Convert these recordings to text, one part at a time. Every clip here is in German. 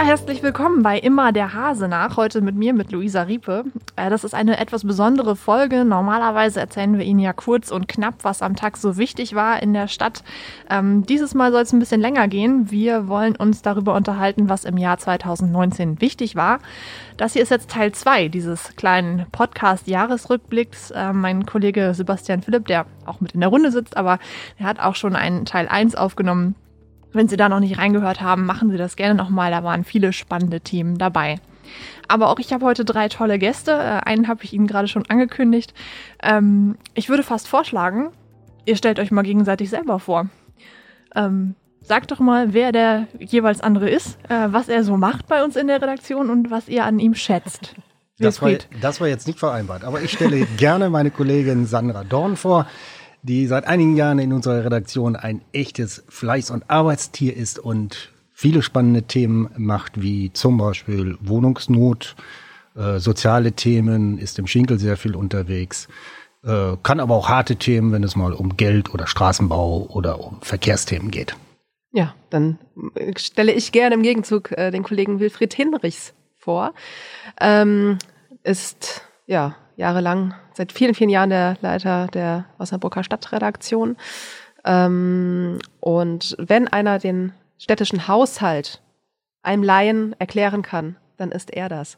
Ja, herzlich willkommen bei Immer der Hase nach. Heute mit mir, mit Luisa Riepe. Äh, das ist eine etwas besondere Folge. Normalerweise erzählen wir Ihnen ja kurz und knapp, was am Tag so wichtig war in der Stadt. Ähm, dieses Mal soll es ein bisschen länger gehen. Wir wollen uns darüber unterhalten, was im Jahr 2019 wichtig war. Das hier ist jetzt Teil 2 dieses kleinen Podcast-Jahresrückblicks. Äh, mein Kollege Sebastian Philipp, der auch mit in der Runde sitzt, aber er hat auch schon einen Teil 1 aufgenommen wenn Sie da noch nicht reingehört haben, machen Sie das gerne nochmal. Da waren viele spannende Themen dabei. Aber auch ich habe heute drei tolle Gäste. Äh, einen habe ich Ihnen gerade schon angekündigt. Ähm, ich würde fast vorschlagen, ihr stellt euch mal gegenseitig selber vor. Ähm, sagt doch mal, wer der jeweils andere ist, äh, was er so macht bei uns in der Redaktion und was ihr an ihm schätzt. Das war, das war jetzt nicht vereinbart, aber ich stelle gerne meine Kollegin Sandra Dorn vor die seit einigen Jahren in unserer Redaktion ein echtes Fleiß- und Arbeitstier ist und viele spannende Themen macht, wie zum Beispiel Wohnungsnot, äh, soziale Themen, ist im Schinkel sehr viel unterwegs, äh, kann aber auch harte Themen, wenn es mal um Geld oder Straßenbau oder um Verkehrsthemen geht. Ja, dann stelle ich gerne im Gegenzug äh, den Kollegen Wilfried Hinrichs vor. Ähm, ist ja jahrelang, seit vielen, vielen Jahren der Leiter der Osnabrücker Stadtredaktion. Ähm, und wenn einer den städtischen Haushalt einem Laien erklären kann, dann ist er das.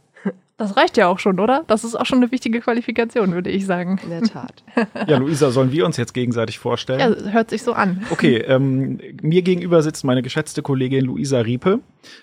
Das reicht ja auch schon, oder? Das ist auch schon eine wichtige Qualifikation, würde ich sagen. In der Tat. ja, Luisa, sollen wir uns jetzt gegenseitig vorstellen? Ja, hört sich so an. Okay, ähm, mir gegenüber sitzt meine geschätzte Kollegin Luisa Riepe,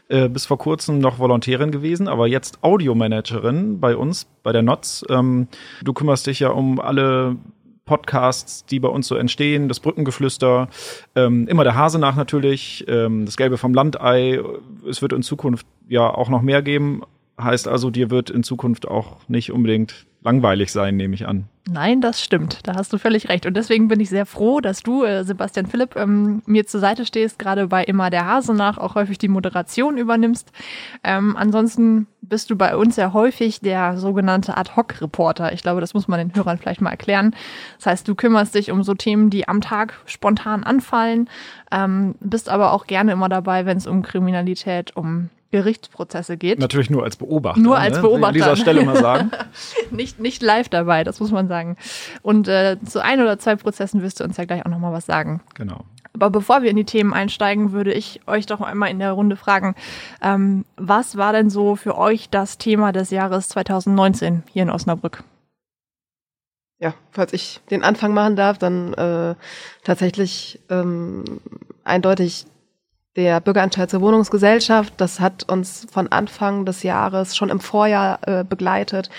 äh, bis vor kurzem noch Volontärin gewesen, aber jetzt Audiomanagerin bei uns, bei der NOTS. Ähm, du kümmerst dich ja um alle Podcasts, die bei uns so entstehen, das Brückengeflüster, ähm, immer der Hase nach natürlich, ähm, das Gelbe vom Landei. Es wird in Zukunft ja auch noch mehr geben. Heißt also, dir wird in Zukunft auch nicht unbedingt langweilig sein, nehme ich an. Nein, das stimmt. Da hast du völlig recht. Und deswegen bin ich sehr froh, dass du, äh, Sebastian Philipp, ähm, mir zur Seite stehst, gerade bei immer der Hase nach auch häufig die Moderation übernimmst. Ähm, ansonsten bist du bei uns ja häufig der sogenannte Ad-Hoc-Reporter. Ich glaube, das muss man den Hörern vielleicht mal erklären. Das heißt, du kümmerst dich um so Themen, die am Tag spontan anfallen, ähm, bist aber auch gerne immer dabei, wenn es um Kriminalität, um Gerichtsprozesse geht. Natürlich nur als Beobachter. Nur als ne? Beobachter. An dieser Stelle mal sagen. nicht, nicht live dabei, das muss man sagen. Und äh, zu ein oder zwei Prozessen wirst du uns ja gleich auch nochmal was sagen. Genau. Aber bevor wir in die Themen einsteigen, würde ich euch doch einmal in der Runde fragen, ähm, was war denn so für euch das Thema des Jahres 2019 hier in Osnabrück? Ja, falls ich den Anfang machen darf, dann äh, tatsächlich ähm, eindeutig der Bürgerentscheid zur Wohnungsgesellschaft. Das hat uns von Anfang des Jahres schon im Vorjahr äh, begleitet.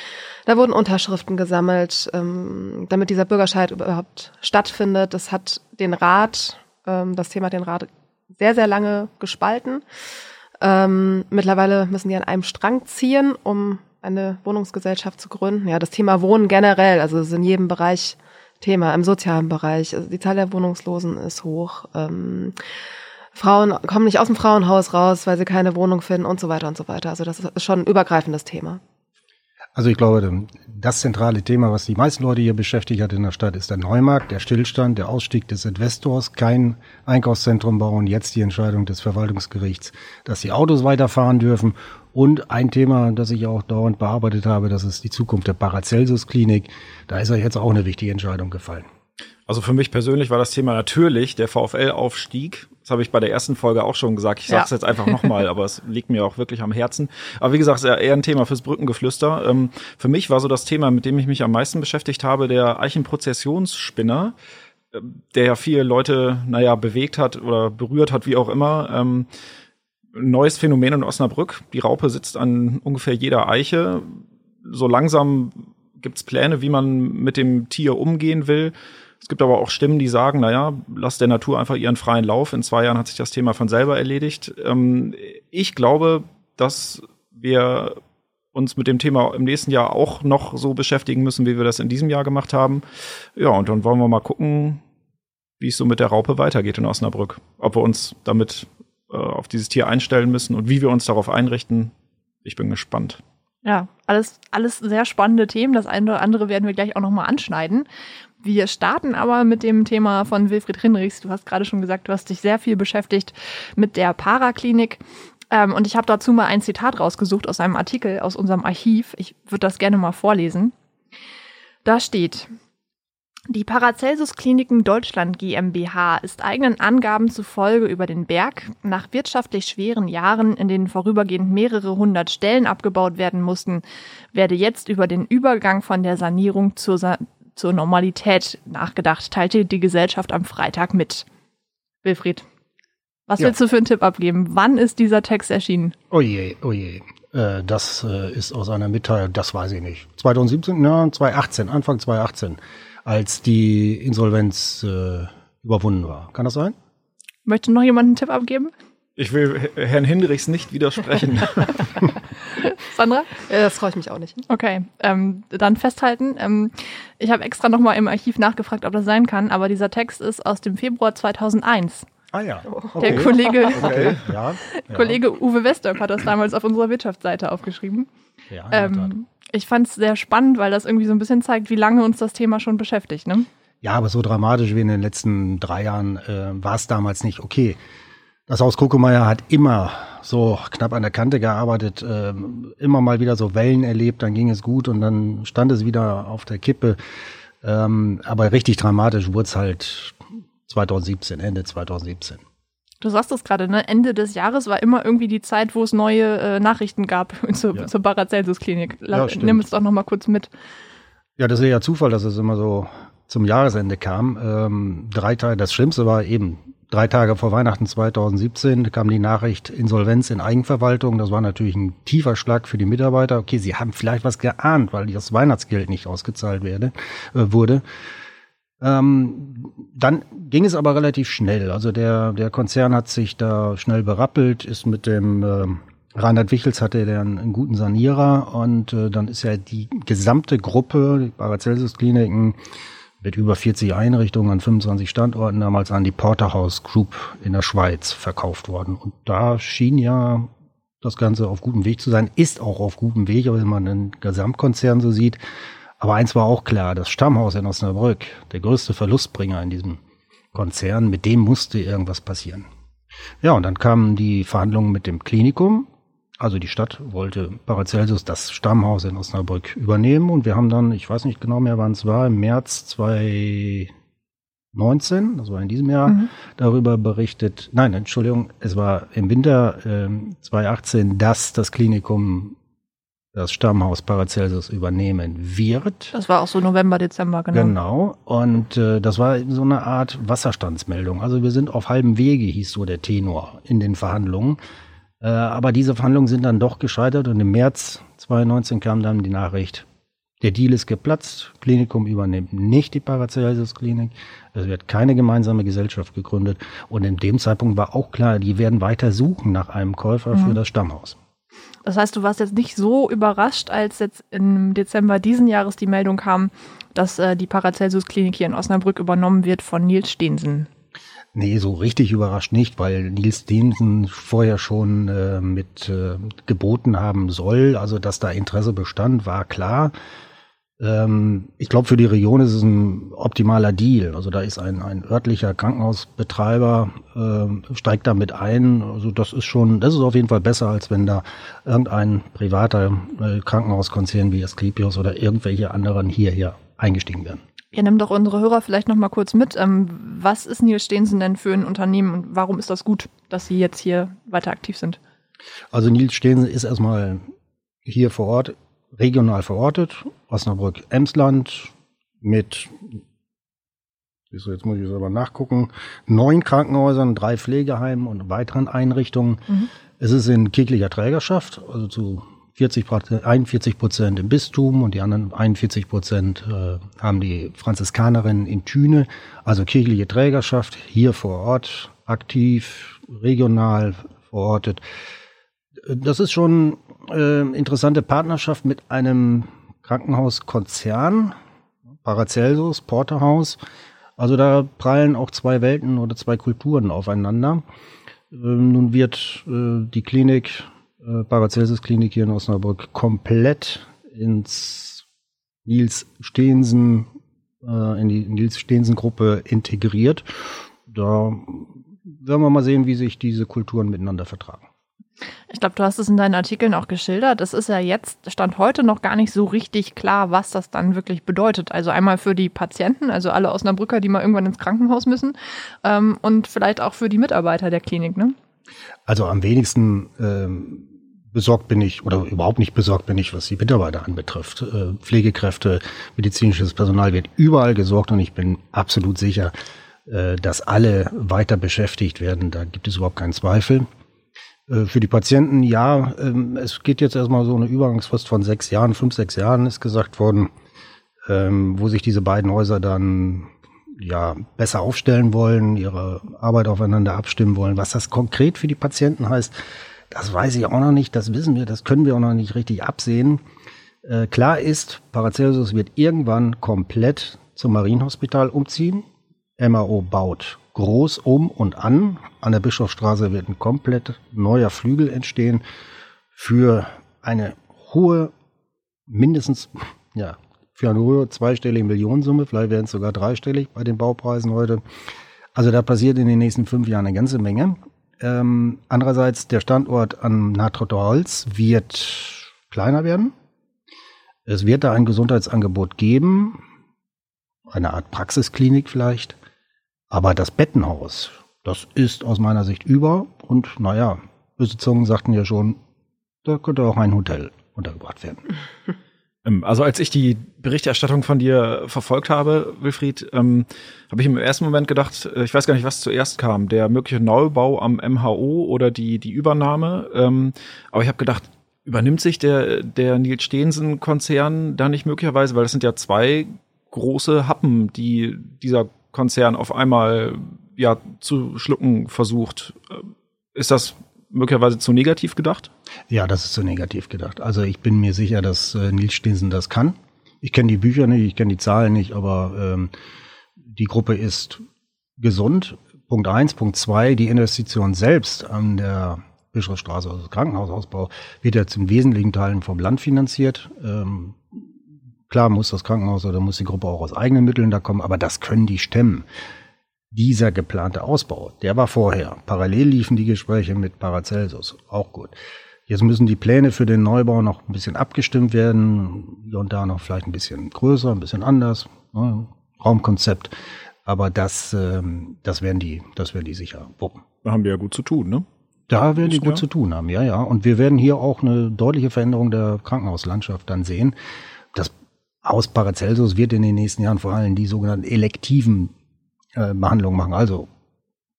Da wurden Unterschriften gesammelt, ähm, damit dieser Bürgerscheid überhaupt stattfindet. Das hat den Rat, ähm, das Thema hat den Rat sehr, sehr lange gespalten. Ähm, mittlerweile müssen die an einem Strang ziehen, um eine Wohnungsgesellschaft zu gründen. Ja, das Thema Wohnen generell, also ist in jedem Bereich Thema, im sozialen Bereich. Also die Zahl der Wohnungslosen ist hoch. Ähm, Frauen kommen nicht aus dem Frauenhaus raus, weil sie keine Wohnung finden und so weiter und so weiter. Also das ist schon ein übergreifendes Thema. Also ich glaube, das zentrale Thema, was die meisten Leute hier beschäftigt hat in der Stadt, ist der Neumarkt, der Stillstand, der Ausstieg des Investors, kein Einkaufszentrum bauen, jetzt die Entscheidung des Verwaltungsgerichts, dass die Autos weiterfahren dürfen und ein Thema, das ich auch dauernd bearbeitet habe, das ist die Zukunft der Paracelsus-Klinik. Da ist ja jetzt auch eine wichtige Entscheidung gefallen. Also für mich persönlich war das Thema natürlich der VfL-Aufstieg. Das habe ich bei der ersten Folge auch schon gesagt. Ich sage es ja. jetzt einfach nochmal, aber es liegt mir auch wirklich am Herzen. Aber wie gesagt, es ist eher ein Thema fürs Brückengeflüster. Ähm, für mich war so das Thema, mit dem ich mich am meisten beschäftigt habe, der Eichenprozessionsspinner, äh, der ja viele Leute, naja, bewegt hat oder berührt hat, wie auch immer. Ähm, neues Phänomen in Osnabrück. Die Raupe sitzt an ungefähr jeder Eiche. So langsam gibt's Pläne, wie man mit dem Tier umgehen will. Es gibt aber auch Stimmen, die sagen, naja, lass der Natur einfach ihren freien Lauf. In zwei Jahren hat sich das Thema von selber erledigt. Ähm, ich glaube, dass wir uns mit dem Thema im nächsten Jahr auch noch so beschäftigen müssen, wie wir das in diesem Jahr gemacht haben. Ja, und dann wollen wir mal gucken, wie es so mit der Raupe weitergeht in Osnabrück. Ob wir uns damit äh, auf dieses Tier einstellen müssen und wie wir uns darauf einrichten. Ich bin gespannt. Ja, alles, alles sehr spannende Themen. Das eine oder andere werden wir gleich auch nochmal anschneiden. Wir starten aber mit dem Thema von Wilfried Hinrichs. Du hast gerade schon gesagt, du hast dich sehr viel beschäftigt mit der Paraklinik. Ähm, und ich habe dazu mal ein Zitat rausgesucht aus einem Artikel aus unserem Archiv. Ich würde das gerne mal vorlesen. Da steht, die Paracelsus Kliniken Deutschland GmbH ist eigenen Angaben zufolge über den Berg nach wirtschaftlich schweren Jahren, in denen vorübergehend mehrere hundert Stellen abgebaut werden mussten, werde jetzt über den Übergang von der Sanierung zur, Sa zur Normalität nachgedacht, teilte die Gesellschaft am Freitag mit. Wilfried, was Ja. willst du für einen Tipp abgeben? Wann ist dieser Text erschienen? Oh je, oh je. Äh, das äh, ist aus einer Mitteilung, das weiß ich nicht. 2017, ja, 2018, Anfang 2018, als die Insolvenz äh, überwunden war. Kann das sein? Möchte noch jemand einen Tipp abgeben? Ich will Herrn Hinrichs nicht widersprechen. Sandra? Äh, das traue ich mich auch nicht. Okay, ähm, dann festhalten. Ähm, ich habe extra nochmal im Archiv nachgefragt, ob das sein kann, aber dieser Text ist aus dem Februar 2001. Ah ja. Der Kollege, Okay, ja. ja. Kollege Uwe Westorp hat das damals auf unserer Wirtschaftsseite aufgeschrieben. Ja, in der Tat. Ähm, ich fand es sehr spannend, weil das irgendwie so ein bisschen zeigt, wie lange uns das Thema schon beschäftigt. Ne? Ja, aber so dramatisch wie in den letzten drei Jahren äh, war es damals nicht. Okay, das Haus Kokemeyer hat immer so knapp an der Kante gearbeitet, ähm, immer mal wieder so Wellen erlebt, dann ging es gut und dann stand es wieder auf der Kippe. Ähm, aber richtig dramatisch wurde es halt 2017, Ende 2017. Du sagst es gerade, ne? Ende des Jahres war immer irgendwie die Zeit, wo es neue äh, Nachrichten gab zur, Ja. zur Paracelsus-Klinik. Ja. Nimm es doch noch mal kurz mit. Ja, das ist ja Zufall, dass es immer so zum Jahresende kam. Ähm, drei Tage, das Schlimmste war eben drei Tage vor Weihnachten 2017 kam die Nachricht Insolvenz in Eigenverwaltung. Das war natürlich ein tiefer Schlag für die Mitarbeiter. Okay, sie haben vielleicht was geahnt, weil das Weihnachtsgeld nicht ausgezahlt werde, äh, wurde. Ähm, dann ging es aber relativ schnell. Also der, der Konzern hat sich da schnell berappelt, ist mit dem ähm, Reinhard Wichels hatte der einen, einen guten Sanierer und äh, dann ist ja die gesamte Gruppe, die Paracelsus Kliniken, mit über 40 Einrichtungen an 25 Standorten damals an die Porterhouse Group in der Schweiz verkauft worden. Und da schien ja das Ganze auf gutem Weg zu sein, ist auch auf gutem Weg, wenn man den Gesamtkonzern so sieht. Aber eins war auch klar, das Stammhaus in Osnabrück, der größte Verlustbringer in diesem Konzern, mit dem musste irgendwas passieren. Ja, und dann kamen die Verhandlungen mit dem Klinikum. Also die Stadt wollte Paracelsus das Stammhaus in Osnabrück übernehmen und wir haben dann, ich weiß nicht genau mehr, wann es war, im März 2019, das war in diesem Jahr, Mhm. darüber berichtet, nein, Entschuldigung, es war im Winter ähm, 2018, dass das Klinikum das Stammhaus Paracelsus übernehmen wird. Das war auch so November, Dezember, genau. Genau. Und äh, das war so eine Art Wasserstandsmeldung. Also wir sind auf halbem Wege, hieß so der Tenor in den Verhandlungen. Äh, aber diese Verhandlungen sind dann doch gescheitert und im März 2019 kam dann die Nachricht, der Deal ist geplatzt, Klinikum übernimmt nicht die Paracelsus-Klinik, es wird keine gemeinsame Gesellschaft gegründet und in dem Zeitpunkt war auch klar, die werden weiter suchen nach einem Käufer für das Stammhaus. Das heißt, du warst jetzt nicht so überrascht, als jetzt im Dezember diesen Jahres die Meldung kam, dass äh, die Paracelsus-Klinik hier in Osnabrück übernommen wird von Nils Steensen. Nee, so richtig überrascht nicht, weil Nils Densen vorher schon äh, mit äh, geboten haben soll. Also, dass da Interesse bestand, war klar. Ähm, ich glaube, für die Region ist es ein optimaler Deal. Also da ist ein, ein örtlicher Krankenhausbetreiber, äh, steigt da mit ein. Also das ist schon, das ist auf jeden Fall besser, als wenn da irgendein privater äh, Krankenhauskonzern wie Asklepios oder irgendwelche anderen hierher eingestiegen werden. Ja, nimm doch unsere Hörer vielleicht noch mal kurz mit. Ähm, was ist Nils Steensen denn für ein Unternehmen und warum ist das gut, dass Sie jetzt hier weiter aktiv sind? Also Nils Steensen ist erstmal hier vor Ort, regional verortet, Osnabrück-Emsland mit, siehst du, jetzt muss ich selber nachgucken, neun Krankenhäusern, drei Pflegeheimen und weiteren Einrichtungen. Es ist in kirchlicher Trägerschaft, also zu 40, Prozent- 41 Prozent im Bistum und die anderen 41 Prozent äh, haben die Franziskanerinnen in Thüne, also kirchliche Trägerschaft, hier vor Ort, aktiv, regional verortet. Das ist schon äh, interessante Partnerschaft mit einem Krankenhauskonzern, Paracelsus, Porterhaus. Also da prallen auch zwei Welten oder zwei Kulturen aufeinander. Ähm, nun wird äh, die Klinik, äh, Paracelsus Klinik hier in Osnabrück, komplett ins Nils Steensen, äh, in die Nils Steensen Gruppe integriert. Da werden wir mal sehen, wie sich diese Kulturen miteinander vertragen. Ich glaube, du hast es in deinen Artikeln auch geschildert. Es ist ja jetzt, stand heute noch gar nicht so richtig klar, was das dann wirklich bedeutet. Also einmal für die Patienten, also alle Osnabrücker, die mal irgendwann ins Krankenhaus müssen, ähm, und vielleicht auch für die Mitarbeiter der Klinik, ne? Also am wenigsten ähm, besorgt bin ich oder überhaupt nicht besorgt bin ich, was die Mitarbeiter anbetrifft. Äh, Pflegekräfte, medizinisches Personal wird überall gesorgt und ich bin absolut sicher, äh, dass alle weiter beschäftigt werden. Da gibt es überhaupt keinen Zweifel. Äh, für die Patienten, ja, ähm, es geht jetzt erstmal so eine Übergangsfrist von sechs Jahren, fünf, sechs Jahren ist gesagt worden, ähm, wo sich diese beiden Häuser dann ja besser aufstellen wollen, ihre Arbeit aufeinander abstimmen wollen. Was das konkret für die Patienten heißt, das weiß ich auch noch nicht, das wissen wir, das können wir auch noch nicht richtig absehen. Äh, klar ist, Paracelsus wird irgendwann komplett zum Marienhospital umziehen. MAO baut groß um und an. An der Bischofsstraße wird ein komplett neuer Flügel entstehen für eine hohe, mindestens, ja, für eine hohe zweistellige Millionensumme. Vielleicht werden es sogar dreistellig bei den Baupreisen heute. Also da passiert in den nächsten fünf Jahren eine ganze Menge. Ähm, andererseits, der Standort an Natrotter Holz wird kleiner werden. Es wird da ein Gesundheitsangebot geben, eine Art Praxisklinik vielleicht. Aber das Bettenhaus, das ist aus meiner Sicht über. Und naja, böse Zungen sagten ja schon, da könnte auch ein Hotel untergebracht werden. Ähm, also als ich die Berichterstattung von dir verfolgt habe, Wilfried, ähm, habe ich im ersten Moment gedacht, äh, ich weiß gar nicht, was zuerst kam, der mögliche Neubau am MHO oder die, die Übernahme. Ähm, aber ich habe gedacht, übernimmt sich der, der Nils Stehensen-Konzern da nicht möglicherweise, weil das sind ja zwei große Happen, die dieser Konzern auf einmal ja zu schlucken versucht. Ist das möglicherweise zu negativ gedacht? Ja, das ist zu negativ gedacht. Also ich bin mir sicher, dass äh, Nils Stinsen das kann. Ich kenne die Bücher nicht, ich kenne die Zahlen nicht, aber ähm, die Gruppe ist gesund. Punkt eins, Punkt zwei, die Investition selbst an der Bischofsstraße, also Krankenhausausbau, wird jetzt in wesentlichen Teilen vom Land finanziert. Ähm, Klar muss das Krankenhaus oder muss die Gruppe auch aus eigenen Mitteln da kommen, aber das können die stemmen. Dieser geplante Ausbau, der war vorher. Parallel liefen die Gespräche mit Paracelsus. Auch gut. Jetzt müssen die Pläne für den Neubau noch ein bisschen abgestimmt werden. Hier und da noch vielleicht ein bisschen größer, ein bisschen anders. Ne? Raumkonzept. Aber das, ähm, das werden die, das werden die sicher wuppen. Da haben wir ja gut zu tun, ne? Da werden die gut zu tun haben, ja, ja. Und wir werden hier auch eine deutliche Veränderung der Krankenhauslandschaft dann sehen. Das aus Paracelsus wird in den nächsten Jahren vor allem die sogenannten elektiven äh, Behandlungen machen. Also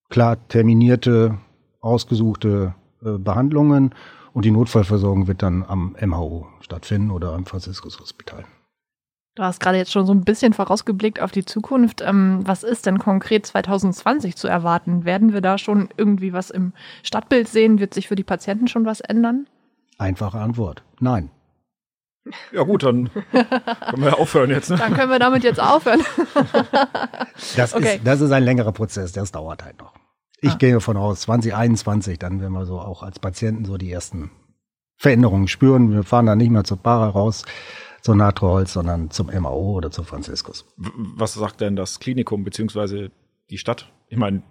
klar terminierte, ausgesuchte äh, Behandlungen und die Notfallversorgung wird dann am MHO stattfinden oder am Franziskus Hospital. Du hast gerade jetzt schon so ein bisschen vorausgeblickt auf die Zukunft. Ähm, was ist denn konkret 2020 zu erwarten? Werden wir da schon irgendwie was im Stadtbild sehen? Wird sich für die Patienten schon was ändern? Einfache Antwort. Nein. Ja gut, dann können wir aufhören jetzt. Ne? Dann können wir damit jetzt aufhören. das, okay. ist, das ist ein längerer Prozess, das dauert halt noch. Ich ah. gehe davon aus, 2021, dann werden wir so auch als Patienten so die ersten Veränderungen spüren. Wir fahren dann nicht mehr zur Para raus, zur Natroholz, sondern zum MAO oder zu Franziskus. Was sagt denn das Klinikum beziehungsweise die Stadt? Ich meine,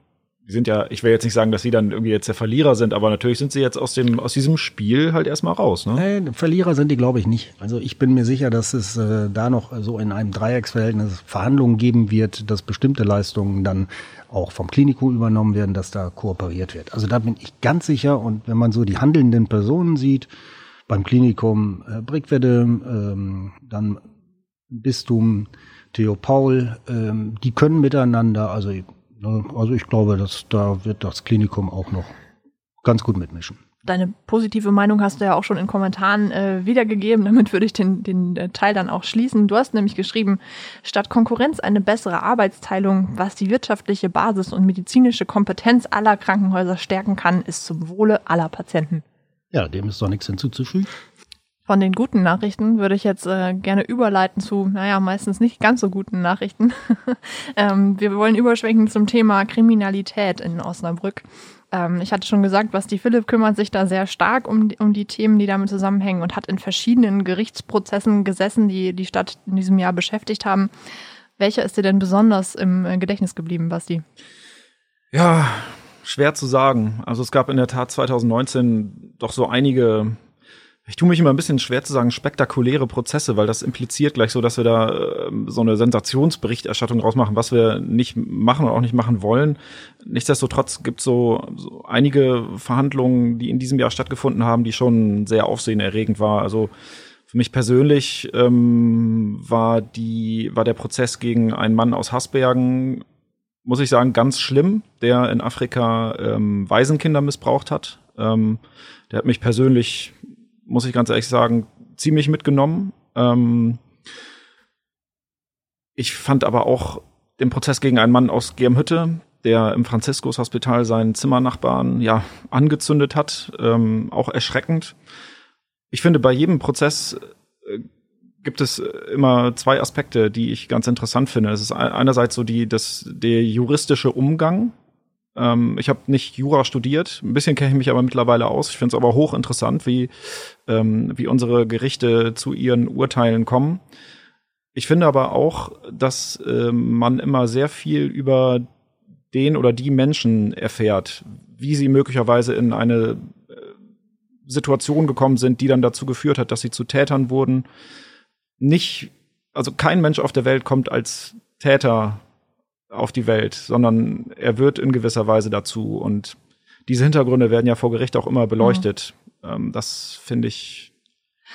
sind ja, ich will jetzt nicht sagen, dass sie dann irgendwie jetzt der Verlierer sind, aber natürlich sind sie jetzt aus dem aus diesem Spiel halt erstmal raus. Ne? Nee, Verlierer sind die, glaube ich, nicht. Also ich bin mir sicher, dass es äh, da noch so in einem Dreiecksverhältnis Verhandlungen geben wird, dass bestimmte Leistungen dann auch vom Klinikum übernommen werden, dass da kooperiert wird. Also da bin ich ganz sicher. Und wenn man so die handelnden Personen sieht, beim Klinikum äh, Brickwedde, ähm, dann Bistum Theo Paul, ähm, die können miteinander, also? Also ich glaube, dass da wird das Klinikum auch noch ganz gut mitmischen. Deine positive Meinung hast du ja auch schon in Kommentaren äh, wiedergegeben. Damit würde ich den, den äh, Teil dann auch schließen. Du hast nämlich geschrieben, statt Konkurrenz eine bessere Arbeitsteilung, was die wirtschaftliche Basis und medizinische Kompetenz aller Krankenhäuser stärken kann, ist zum Wohle aller Patienten. Ja, dem ist doch nichts hinzuzufügen. Von den guten Nachrichten würde ich jetzt äh, gerne überleiten zu, naja, meistens nicht ganz so guten Nachrichten. ähm, wir wollen überschwenken zum Thema Kriminalität in Osnabrück. Ähm, ich hatte schon gesagt, Basti Philipp kümmert sich da sehr stark um, um die Themen, die damit zusammenhängen und hat in verschiedenen Gerichtsprozessen gesessen, die die Stadt in diesem Jahr beschäftigt haben. Welcher ist dir denn besonders im äh, Gedächtnis geblieben, Basti? Ja, schwer zu sagen. Also es gab in der Tat 2019 doch so einige ich tue mich immer ein bisschen schwer zu sagen, spektakuläre Prozesse, weil das impliziert gleich so, dass wir da äh, so eine Sensationsberichterstattung rausmachen, was wir nicht machen und auch nicht machen wollen. Nichtsdestotrotz gibt so, so einige Verhandlungen, die in diesem Jahr stattgefunden haben, die schon sehr aufsehenerregend war. Also für mich persönlich ähm, war die war der Prozess gegen einen Mann aus Hasbergen muss ich sagen ganz schlimm, der in Afrika ähm, Waisenkinder missbraucht hat. Ähm, der hat mich persönlich muss ich ganz ehrlich sagen, ziemlich mitgenommen. Ähm, ich fand aber auch den Prozess gegen einen Mann aus Germhütte, der im Franziskus-Hospital seinen Zimmernachbarn ja angezündet hat, ähm, auch erschreckend. Ich finde, bei jedem Prozess äh, gibt es immer zwei Aspekte, die ich ganz interessant finde. Es ist einerseits so die, das, der juristische Umgang ähm, ich habe nicht Jura studiert, ein bisschen kenne ich mich aber mittlerweile aus. Ich finde es aber hochinteressant, wie, ähm, wie unsere Gerichte zu ihren Urteilen kommen. Ich finde aber auch, dass äh, man immer sehr viel über den oder die Menschen erfährt, wie sie möglicherweise in eine äh, Situation gekommen sind, die dann dazu geführt hat, dass sie zu Tätern wurden. Nicht, also kein Mensch auf der Welt kommt als Täter auf die Welt, sondern er wird in gewisser Weise dazu. Und diese Hintergründe werden ja vor Gericht auch immer beleuchtet. Mhm. Ähm, das finde ich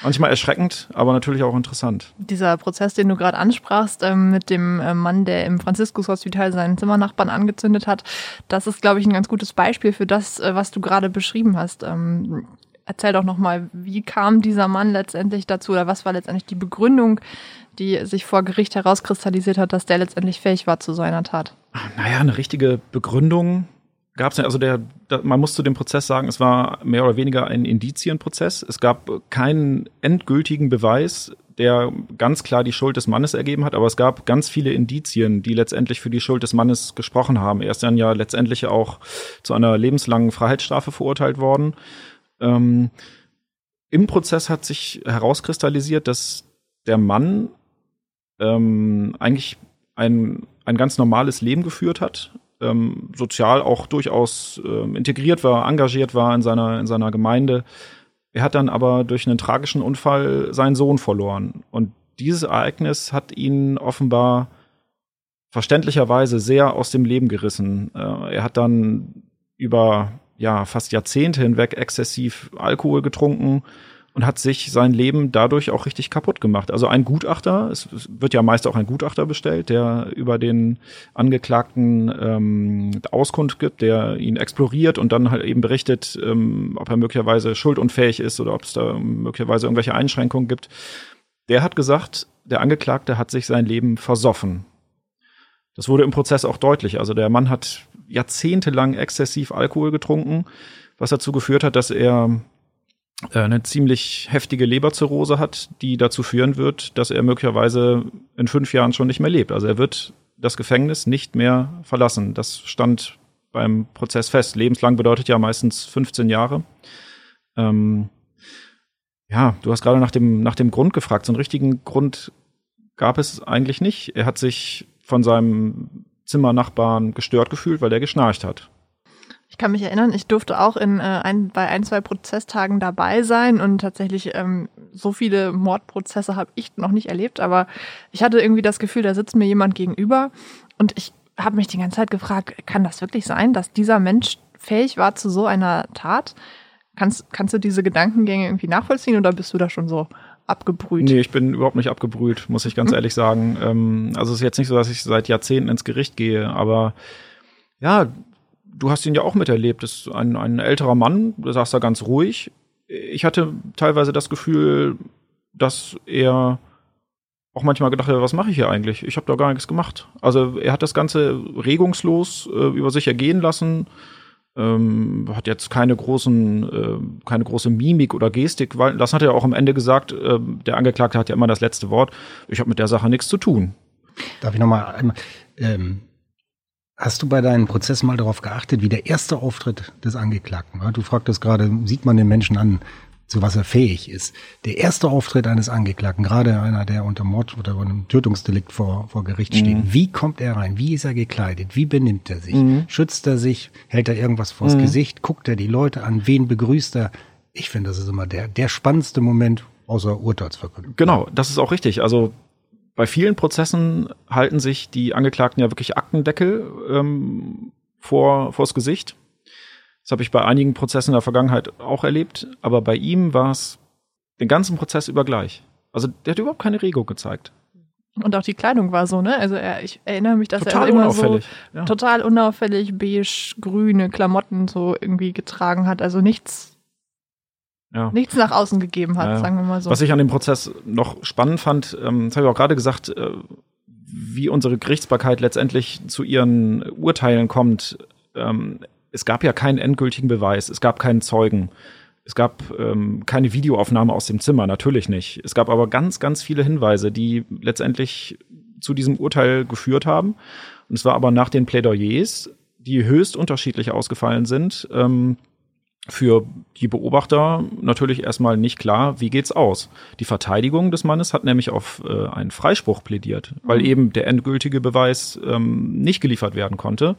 manchmal erschreckend, aber natürlich auch interessant. Dieser Prozess, den du gerade ansprachst, ähm, mit dem äh, Mann, der im Franziskus-Hospital seinen Zimmernachbarn angezündet hat, das ist, glaube ich, ein ganz gutes Beispiel für das, äh, was du gerade beschrieben hast. Ähm, erzähl doch noch mal, wie kam dieser Mann letztendlich dazu oder was war letztendlich die Begründung, die sich vor Gericht herauskristallisiert hat, dass der letztendlich fähig war zu so einer Tat? Naja, eine richtige Begründung gab es nicht. Also der, man muss zu dem Prozess sagen, es war mehr oder weniger ein Indizienprozess. Es gab keinen endgültigen Beweis, der ganz klar die Schuld des Mannes ergeben hat, aber es gab ganz viele Indizien, die letztendlich für die Schuld des Mannes gesprochen haben. Er ist dann ja letztendlich auch zu einer lebenslangen Freiheitsstrafe verurteilt worden. Ähm, Im Prozess hat sich herauskristallisiert, dass der Mann ähm, eigentlich ein, ein ganz normales Leben geführt hat, ähm, sozial auch durchaus ähm, integriert war, engagiert war in seiner, in seiner Gemeinde. Er hat dann aber durch einen tragischen Unfall seinen Sohn verloren. Und dieses Ereignis hat ihn offenbar verständlicherweise sehr aus dem Leben gerissen. Äh, er hat dann über ja fast Jahrzehnte hinweg exzessiv Alkohol getrunken und hat sich sein Leben dadurch auch richtig kaputt gemacht. Also ein Gutachter, es wird ja meist auch ein Gutachter bestellt, der über den Angeklagten ähm, Auskunft gibt, der ihn exploriert und dann halt eben berichtet, ähm, ob er möglicherweise schuldunfähig ist oder ob es da möglicherweise irgendwelche Einschränkungen gibt. Der hat gesagt, der Angeklagte hat sich sein Leben versoffen. Das wurde im Prozess auch deutlich. Also der Mann hat jahrzehntelang exzessiv Alkohol getrunken, was dazu geführt hat, dass er äh, eine ziemlich heftige Leberzirrhose hat, die dazu führen wird, dass er möglicherweise in fünf Jahren schon nicht mehr lebt. Also er wird das Gefängnis nicht mehr verlassen. Das stand beim Prozess fest. Lebenslang bedeutet ja meistens 15 Jahre. Ähm, ja, du hast gerade nach dem, nach dem Grund gefragt. So einen richtigen Grund gab es eigentlich nicht. Er hat sich von seinem Zimmernachbarn gestört gefühlt, weil er geschnarcht hat. Ich kann mich erinnern, ich durfte auch in, äh, ein, bei ein, zwei Prozesstagen dabei sein und tatsächlich ähm, so viele Mordprozesse habe ich noch nicht erlebt, aber ich hatte irgendwie das Gefühl, da sitzt mir jemand gegenüber und ich habe mich die ganze Zeit gefragt, kann das wirklich sein, dass dieser Mensch fähig war zu so einer Tat? Kannst, kannst du diese Gedankengänge irgendwie nachvollziehen oder bist du da schon so abgebrüht? Nee, ich bin überhaupt nicht abgebrüht, muss ich ganz hm. ehrlich sagen. Ähm, also es ist jetzt nicht so, dass ich seit Jahrzehnten ins Gericht gehe, aber ja, du hast ihn ja auch miterlebt. Das ist ein, ein älterer Mann, du sagst da ganz ruhig. Ich hatte teilweise das Gefühl, dass er auch manchmal gedacht hat, was mache ich hier eigentlich? Ich habe da gar nichts gemacht. Also er hat das Ganze regungslos äh, über sich ergehen lassen, ähm, hat jetzt keine großen, äh, keine große Mimik oder Gestik, weil das hat er auch am Ende gesagt. Äh, der Angeklagte hat ja immer das letzte Wort. Ich habe mit der Sache nichts zu tun. Darf ich noch mal einmal? Ähm, Hast du bei deinen Prozessen mal darauf geachtet, wie der erste Auftritt des Angeklagten war? Du fragtest gerade, sieht man den Menschen an, zu was er fähig ist. Der erste Auftritt eines Angeklagten, gerade einer, der unter Mord oder einem Tötungsdelikt vor, vor Gericht steht, mhm. wie kommt er rein? Wie ist er gekleidet? Wie benimmt er sich? Mhm. Schützt er sich? Hält er irgendwas vors mhm. Gesicht? Guckt er die Leute an? Wen begrüßt er? Ich finde, das ist immer der, der spannendste Moment außer Urteilsverkündung. Genau, das ist auch richtig. Also bei vielen Prozessen halten sich die Angeklagten ja wirklich Aktendeckel ähm, vor vors Gesicht. Das habe ich bei einigen Prozessen in der Vergangenheit auch erlebt, aber bei ihm war es den ganzen Prozess über gleich. Also der hat überhaupt keine Regung gezeigt. Und auch die Kleidung war so, ne? Also er, ich erinnere mich, dass total er immer so ja. total unauffällig beige, grüne Klamotten so irgendwie getragen hat. Also nichts ja. nichts nach außen gegeben hat, ja. sagen wir mal so. Was ich an dem Prozess noch spannend fand, ähm, das habe ich auch gerade gesagt, äh, wie unsere Gerichtsbarkeit letztendlich zu ihren Urteilen kommt. Ähm, es gab ja keinen endgültigen Beweis, es gab keinen Zeugen. Es gab ähm, keine Videoaufnahme aus dem Zimmer, natürlich nicht. Es gab aber ganz, ganz viele Hinweise, die letztendlich zu diesem Urteil geführt haben. Und es war aber nach den Plädoyers, die höchst unterschiedlich ausgefallen sind, ähm, für die Beobachter natürlich erstmal nicht klar, wie geht's aus. Die Verteidigung des Mannes hat nämlich auf äh, einen Freispruch plädiert, weil mhm. eben der endgültige Beweis ähm, nicht geliefert werden konnte,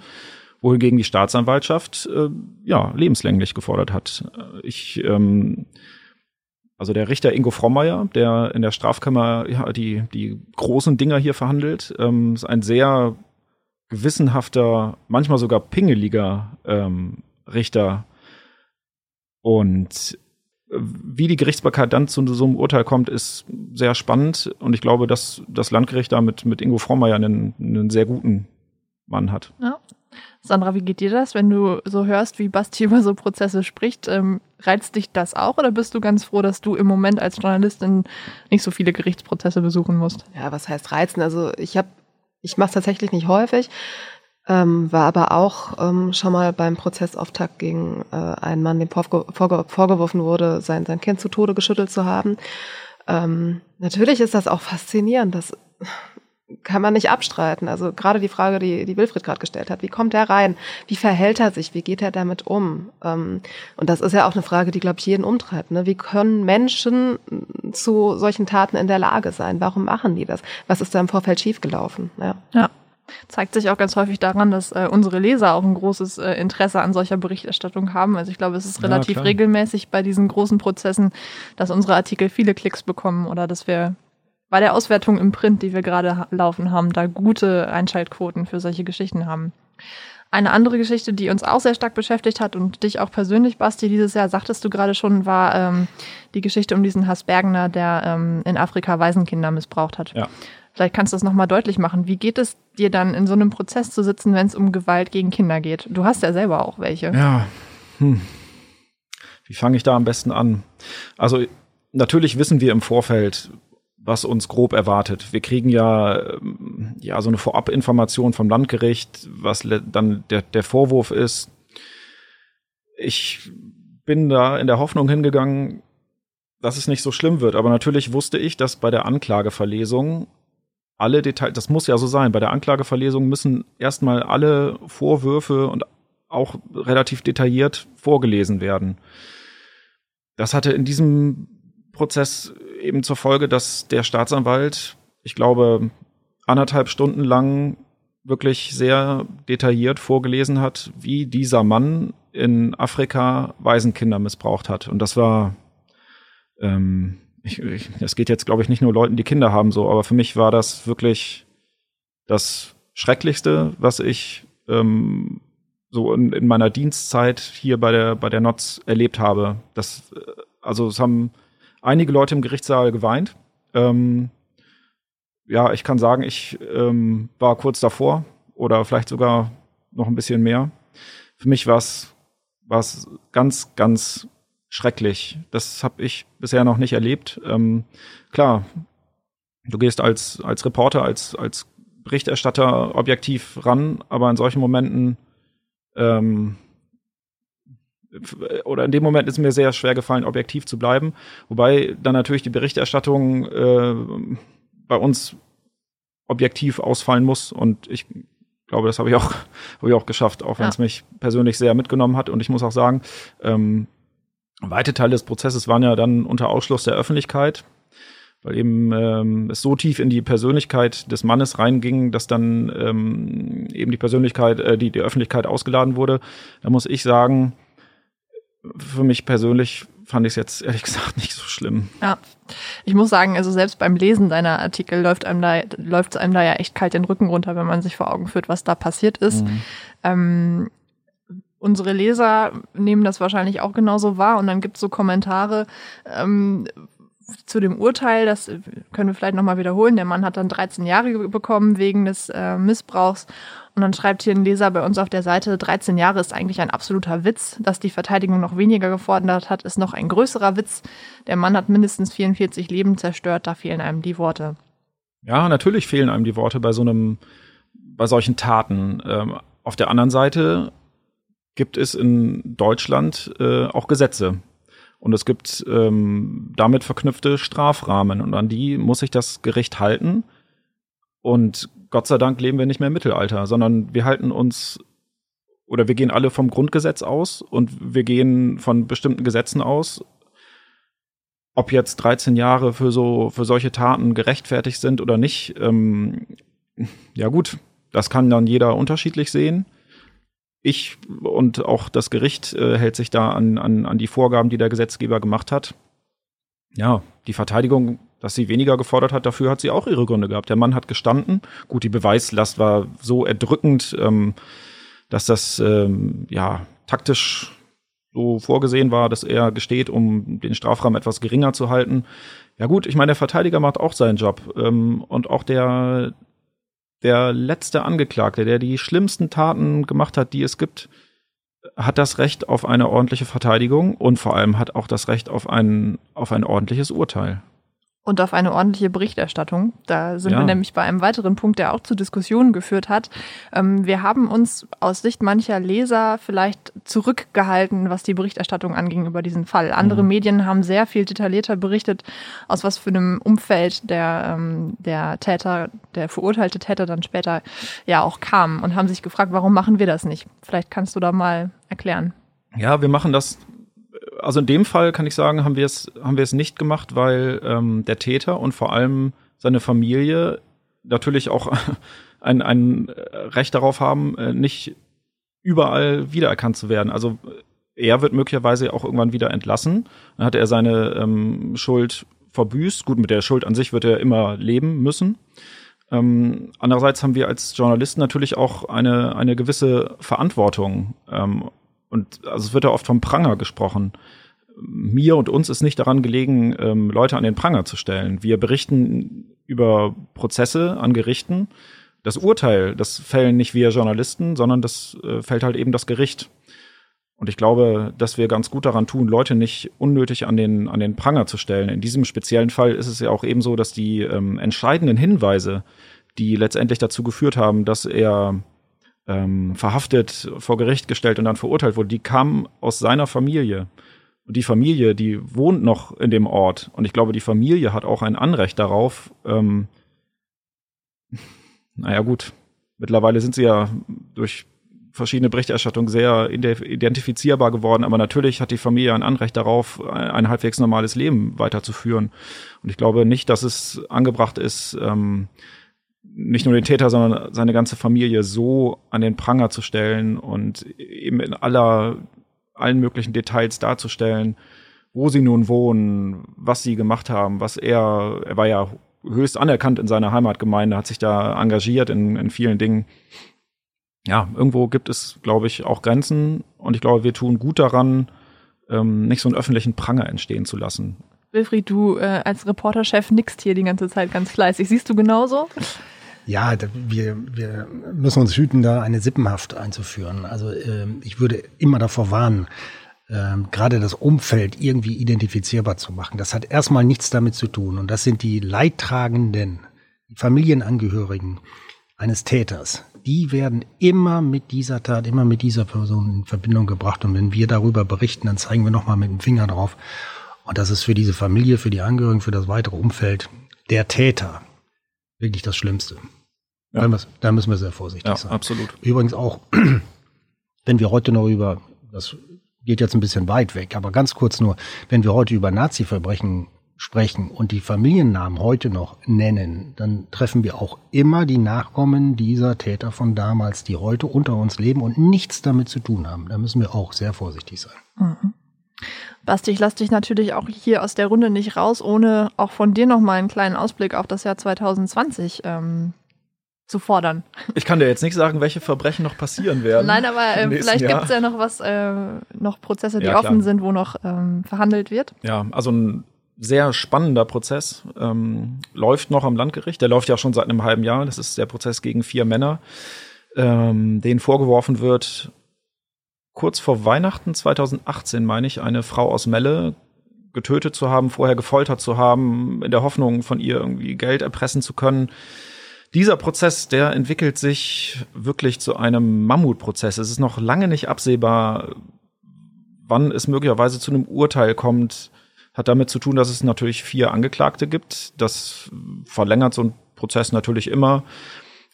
wohingegen die Staatsanwaltschaft äh, ja lebenslänglich gefordert hat. Ich ähm, also der Richter Ingo Frommeier, der in der Strafkammer ja, die, die großen Dinger hier verhandelt, ähm, ist ein sehr gewissenhafter, manchmal sogar pingeliger ähm, Richter, und äh, wie die Gerichtsbarkeit dann zu so einem Urteil kommt, ist sehr spannend. Und ich glaube, dass das Landgericht da mit, mit Ingo Frommer ja einen, einen sehr guten Mann hat. Ja. Sandra, wie geht dir das, wenn du so hörst, wie Basti über so Prozesse spricht? Ähm, reizt dich das auch oder bist du ganz froh, dass du im Moment als Journalistin nicht so viele Gerichtsprozesse besuchen musst? Ja, was heißt reizen? Also ich habe, ich mache es tatsächlich nicht häufig, ähm, war aber auch ähm, schon mal beim Prozessauftakt gegen äh, einen Mann, dem vorge vorge vorgeworfen wurde, sein, sein Kind zu Tode geschüttelt zu haben. Ähm, natürlich ist das auch faszinierend. Das kann man nicht abstreiten. Also gerade die Frage, die, die Wilfried gerade gestellt hat, wie kommt er rein? Wie verhält er sich? Wie geht er damit um? Ähm, und das ist ja auch eine Frage, die, glaube ich, jeden umtreibt. Ne? Wie können Menschen zu solchen Taten in der Lage sein? Warum machen die das? Was ist da im Vorfeld schiefgelaufen? Ja. ja. Zeigt sich auch ganz häufig daran, dass äh, unsere Leser auch ein großes äh, Interesse an solcher Berichterstattung haben. Also ich glaube, es ist relativ ja, regelmäßig bei diesen großen Prozessen, dass unsere Artikel viele Klicks bekommen oder dass wir bei der Auswertung im Print, die wir gerade laufen haben, da gute Einschaltquoten für solche Geschichten haben. Eine andere Geschichte, die uns auch sehr stark beschäftigt hat und dich auch persönlich, Basti, dieses Jahr, sagtest du gerade schon, war ähm, die Geschichte um diesen Hassbergner, der ähm, in Afrika Waisenkinder missbraucht hat. Ja. Vielleicht kannst du das nochmal deutlich machen. Wie geht es dir dann, in so einem Prozess zu sitzen, wenn es um Gewalt gegen Kinder geht? Du hast ja selber auch welche. Ja. Hm. Wie fange ich da am besten an? Also natürlich wissen wir im Vorfeld, was uns grob erwartet. Wir kriegen ja, ähm, ja so eine Vorabinformation vom Landgericht, was dann der, der Vorwurf ist. Ich bin da in der Hoffnung hingegangen, dass es nicht so schlimm wird. Aber natürlich wusste ich, dass bei der Anklageverlesung alle Details, das muss ja so sein, bei der Anklageverlesung müssen erstmal alle Vorwürfe und auch relativ detailliert vorgelesen werden. Das hatte in diesem Prozess eben zur Folge, dass der Staatsanwalt, ich glaube, anderthalb Stunden lang wirklich sehr detailliert vorgelesen hat, wie dieser Mann in Afrika Waisenkinder missbraucht hat. Und das war ähm, ich, ich, es geht jetzt, glaube ich, nicht nur Leuten, die Kinder haben, so, aber für mich war das wirklich das Schrecklichste, was ich ähm, so in, in, meiner Dienstzeit hier bei der, bei der NOTS erlebt habe. Das, äh, also es haben einige Leute im Gerichtssaal geweint. Ähm, ja, ich kann sagen, ich ähm, war kurz davor oder vielleicht sogar noch ein bisschen mehr. Für mich war es ganz, ganz schrecklich. Das habe ich bisher noch nicht erlebt. Ähm, klar, du gehst als, als Reporter, als, als Berichterstatter objektiv ran, aber in solchen Momenten ähm, oder in dem Moment ist mir sehr schwer gefallen, objektiv zu bleiben. Wobei dann natürlich die Berichterstattung äh, bei uns objektiv ausfallen muss und ich glaube, das habe ich auch, habe ich auch geschafft, auch wenn es mich persönlich sehr mitgenommen hat. Und ich muss auch sagen, ähm, weite Teile des Prozesses waren ja dann unter Ausschluss der Öffentlichkeit, weil eben ähm, es so tief in die Persönlichkeit des Mannes reinging, dass dann ähm, eben die Persönlichkeit, äh, die, die Öffentlichkeit ausgeladen wurde. Da muss ich sagen, für mich persönlich fand ich es jetzt ehrlich gesagt nicht so schlimm. Ja, ich muss sagen, also selbst beim Lesen deiner Artikel läuft einem da läuft einem da ja echt kalt den Rücken runter, wenn man sich vor Augen führt, was da passiert ist. Mhm. Ähm, unsere Leser nehmen das wahrscheinlich auch genauso wahr und dann gibt es so Kommentare ähm, zu dem Urteil, das können wir vielleicht nochmal wiederholen. Der Mann hat dann 13 Jahre bekommen wegen des äh, Missbrauchs und dann schreibt hier ein Leser bei uns auf der Seite, 13 Jahre ist eigentlich ein absoluter Witz. Dass die Verteidigung noch weniger gefordert hat, ist noch ein größerer Witz. Der Mann hat mindestens 44 Leben zerstört, da fehlen einem die Worte. Ja, natürlich fehlen einem die Worte bei so einem, bei solchen Taten. Ähm, auf der anderen Seite gibt es in Deutschland äh, auch Gesetze. Und es gibt ähm, damit verknüpfte Strafrahmen. Und an die muss sich das Gericht halten. Und Gott sei Dank leben wir nicht mehr im Mittelalter, sondern wir halten uns oder wir gehen alle vom Grundgesetz aus und wir gehen von bestimmten Gesetzen aus. Ob jetzt 13 Jahre für so für solche Taten gerechtfertigt sind oder nicht, ähm, ja gut, das kann dann jeder unterschiedlich sehen. Ich und auch das Gericht äh, hält sich da an, an, an die Vorgaben, die der Gesetzgeber gemacht hat. Ja, die Verteidigung dass sie weniger gefordert hat, dafür hat sie auch ihre Gründe gehabt. Der Mann hat gestanden. Gut, die Beweislast war so erdrückend, ähm, dass das ähm, ja taktisch so vorgesehen war, dass er gesteht, um den Strafrahmen etwas geringer zu halten. Ja gut, ich meine, der Verteidiger macht auch seinen Job. Ähm, und auch der, der letzte Angeklagte, der die schlimmsten Taten gemacht hat, die es gibt, hat das Recht auf eine ordentliche Verteidigung und vor allem hat auch das Recht auf ein, auf ein ordentliches Urteil und auf eine ordentliche Berichterstattung. Da sind ja. wir nämlich bei einem weiteren Punkt, der auch zu Diskussionen geführt hat. Ähm, wir haben uns aus Sicht mancher Leser vielleicht zurückgehalten, was die Berichterstattung anging über diesen Fall. Andere mhm. Medien haben sehr viel detaillierter berichtet, aus was für einem Umfeld der, ähm, der Täter, der verurteilte Täter dann später ja auch kam und haben sich gefragt, warum machen wir das nicht? Vielleicht kannst du da mal erklären. Ja, wir machen das also in dem Fall kann ich sagen, haben wir es, haben wir es nicht gemacht, weil ähm, der Täter und vor allem seine Familie natürlich auch ein, ein Recht darauf haben, äh, nicht überall wiedererkannt zu werden. Also er wird möglicherweise auch irgendwann wieder entlassen. Dann hat er seine ähm, Schuld verbüßt. Gut, mit der Schuld an sich wird er immer leben müssen. Ähm, andererseits haben wir als Journalisten natürlich auch eine, eine gewisse Verantwortung. Ähm, und also es wird ja oft vom Pranger gesprochen. Mir und uns ist nicht daran gelegen, ähm, Leute an den Pranger zu stellen. Wir berichten über Prozesse an Gerichten. Das Urteil, das fällen nicht wir Journalisten, sondern das äh, fällt halt eben das Gericht. Und ich glaube, dass wir ganz gut daran tun, Leute nicht unnötig an den, an den Pranger zu stellen. In diesem speziellen Fall ist es ja auch eben so, dass die ähm, entscheidenden Hinweise, die letztendlich dazu geführt haben, dass er ähm, verhaftet, vor Gericht gestellt und dann verurteilt wurde, die kamen aus seiner Familie. Und die Familie, die wohnt noch in dem Ort. Und ich glaube, die Familie hat auch ein Anrecht darauf. Ähm, naja, gut. Mittlerweile sind sie ja durch verschiedene Berichterstattungen sehr identifizierbar geworden, aber natürlich hat die Familie ein Anrecht darauf, ein halbwegs normales Leben weiterzuführen. Und ich glaube nicht, dass es angebracht ist, ähm, nicht nur den Täter, sondern seine ganze Familie so an den Pranger zu stellen und eben in aller, allen möglichen Details darzustellen, wo sie nun wohnen, was sie gemacht haben, was er, er war ja höchst anerkannt in seiner Heimatgemeinde, hat sich da engagiert in, in vielen Dingen. Ja, irgendwo gibt es, glaube ich, auch Grenzen und ich glaube, wir tun gut daran, ähm, nicht so einen öffentlichen Pranger entstehen zu lassen. Wilfried, du äh, als Reporterchef nickst hier die ganze Zeit ganz fleißig. Siehst du genauso? Ja, wir, wir müssen uns hüten, da eine Sippenhaft einzuführen. Also äh, ich würde immer davor warnen, äh, gerade das Umfeld irgendwie identifizierbar zu machen. Das hat erstmal nichts damit zu tun. Und das sind die Leidtragenden, die Familienangehörigen eines Täters. Die werden immer mit dieser Tat, immer mit dieser Person in Verbindung gebracht. Und wenn wir darüber berichten, dann zeigen wir nochmal mit dem Finger drauf. Und das ist für diese Familie, für die Angehörigen, für das weitere Umfeld der Täter wirklich das Schlimmste. Ja. Da, müssen, da müssen wir sehr vorsichtig ja, sein. Absolut. Übrigens auch, wenn wir heute noch über das geht jetzt ein bisschen weit weg, aber ganz kurz nur, wenn wir heute über Nazi-Verbrechen sprechen und die Familiennamen heute noch nennen, dann treffen wir auch immer die Nachkommen dieser Täter von damals, die heute unter uns leben und nichts damit zu tun haben. Da müssen wir auch sehr vorsichtig sein. Mhm. Basti, ich lasse dich natürlich auch hier aus der Runde nicht raus, ohne auch von dir noch mal einen kleinen Ausblick auf das Jahr 2020 ähm, zu fordern. Ich kann dir jetzt nicht sagen, welche Verbrechen noch passieren werden. Nein, aber äh, vielleicht gibt es ja noch was, äh, noch Prozesse, die ja, offen sind, wo noch ähm, verhandelt wird. Ja, also ein sehr spannender Prozess ähm, läuft noch am Landgericht. Der läuft ja schon seit einem halben Jahr. Das ist der Prozess gegen vier Männer, ähm, denen vorgeworfen wird, kurz vor Weihnachten 2018, meine ich, eine Frau aus Melle getötet zu haben, vorher gefoltert zu haben, in der Hoffnung, von ihr irgendwie Geld erpressen zu können dieser Prozess, der entwickelt sich wirklich zu einem Mammutprozess. Es ist noch lange nicht absehbar, wann es möglicherweise zu einem Urteil kommt. Hat damit zu tun, dass es natürlich vier Angeklagte gibt. Das verlängert so ein Prozess natürlich immer.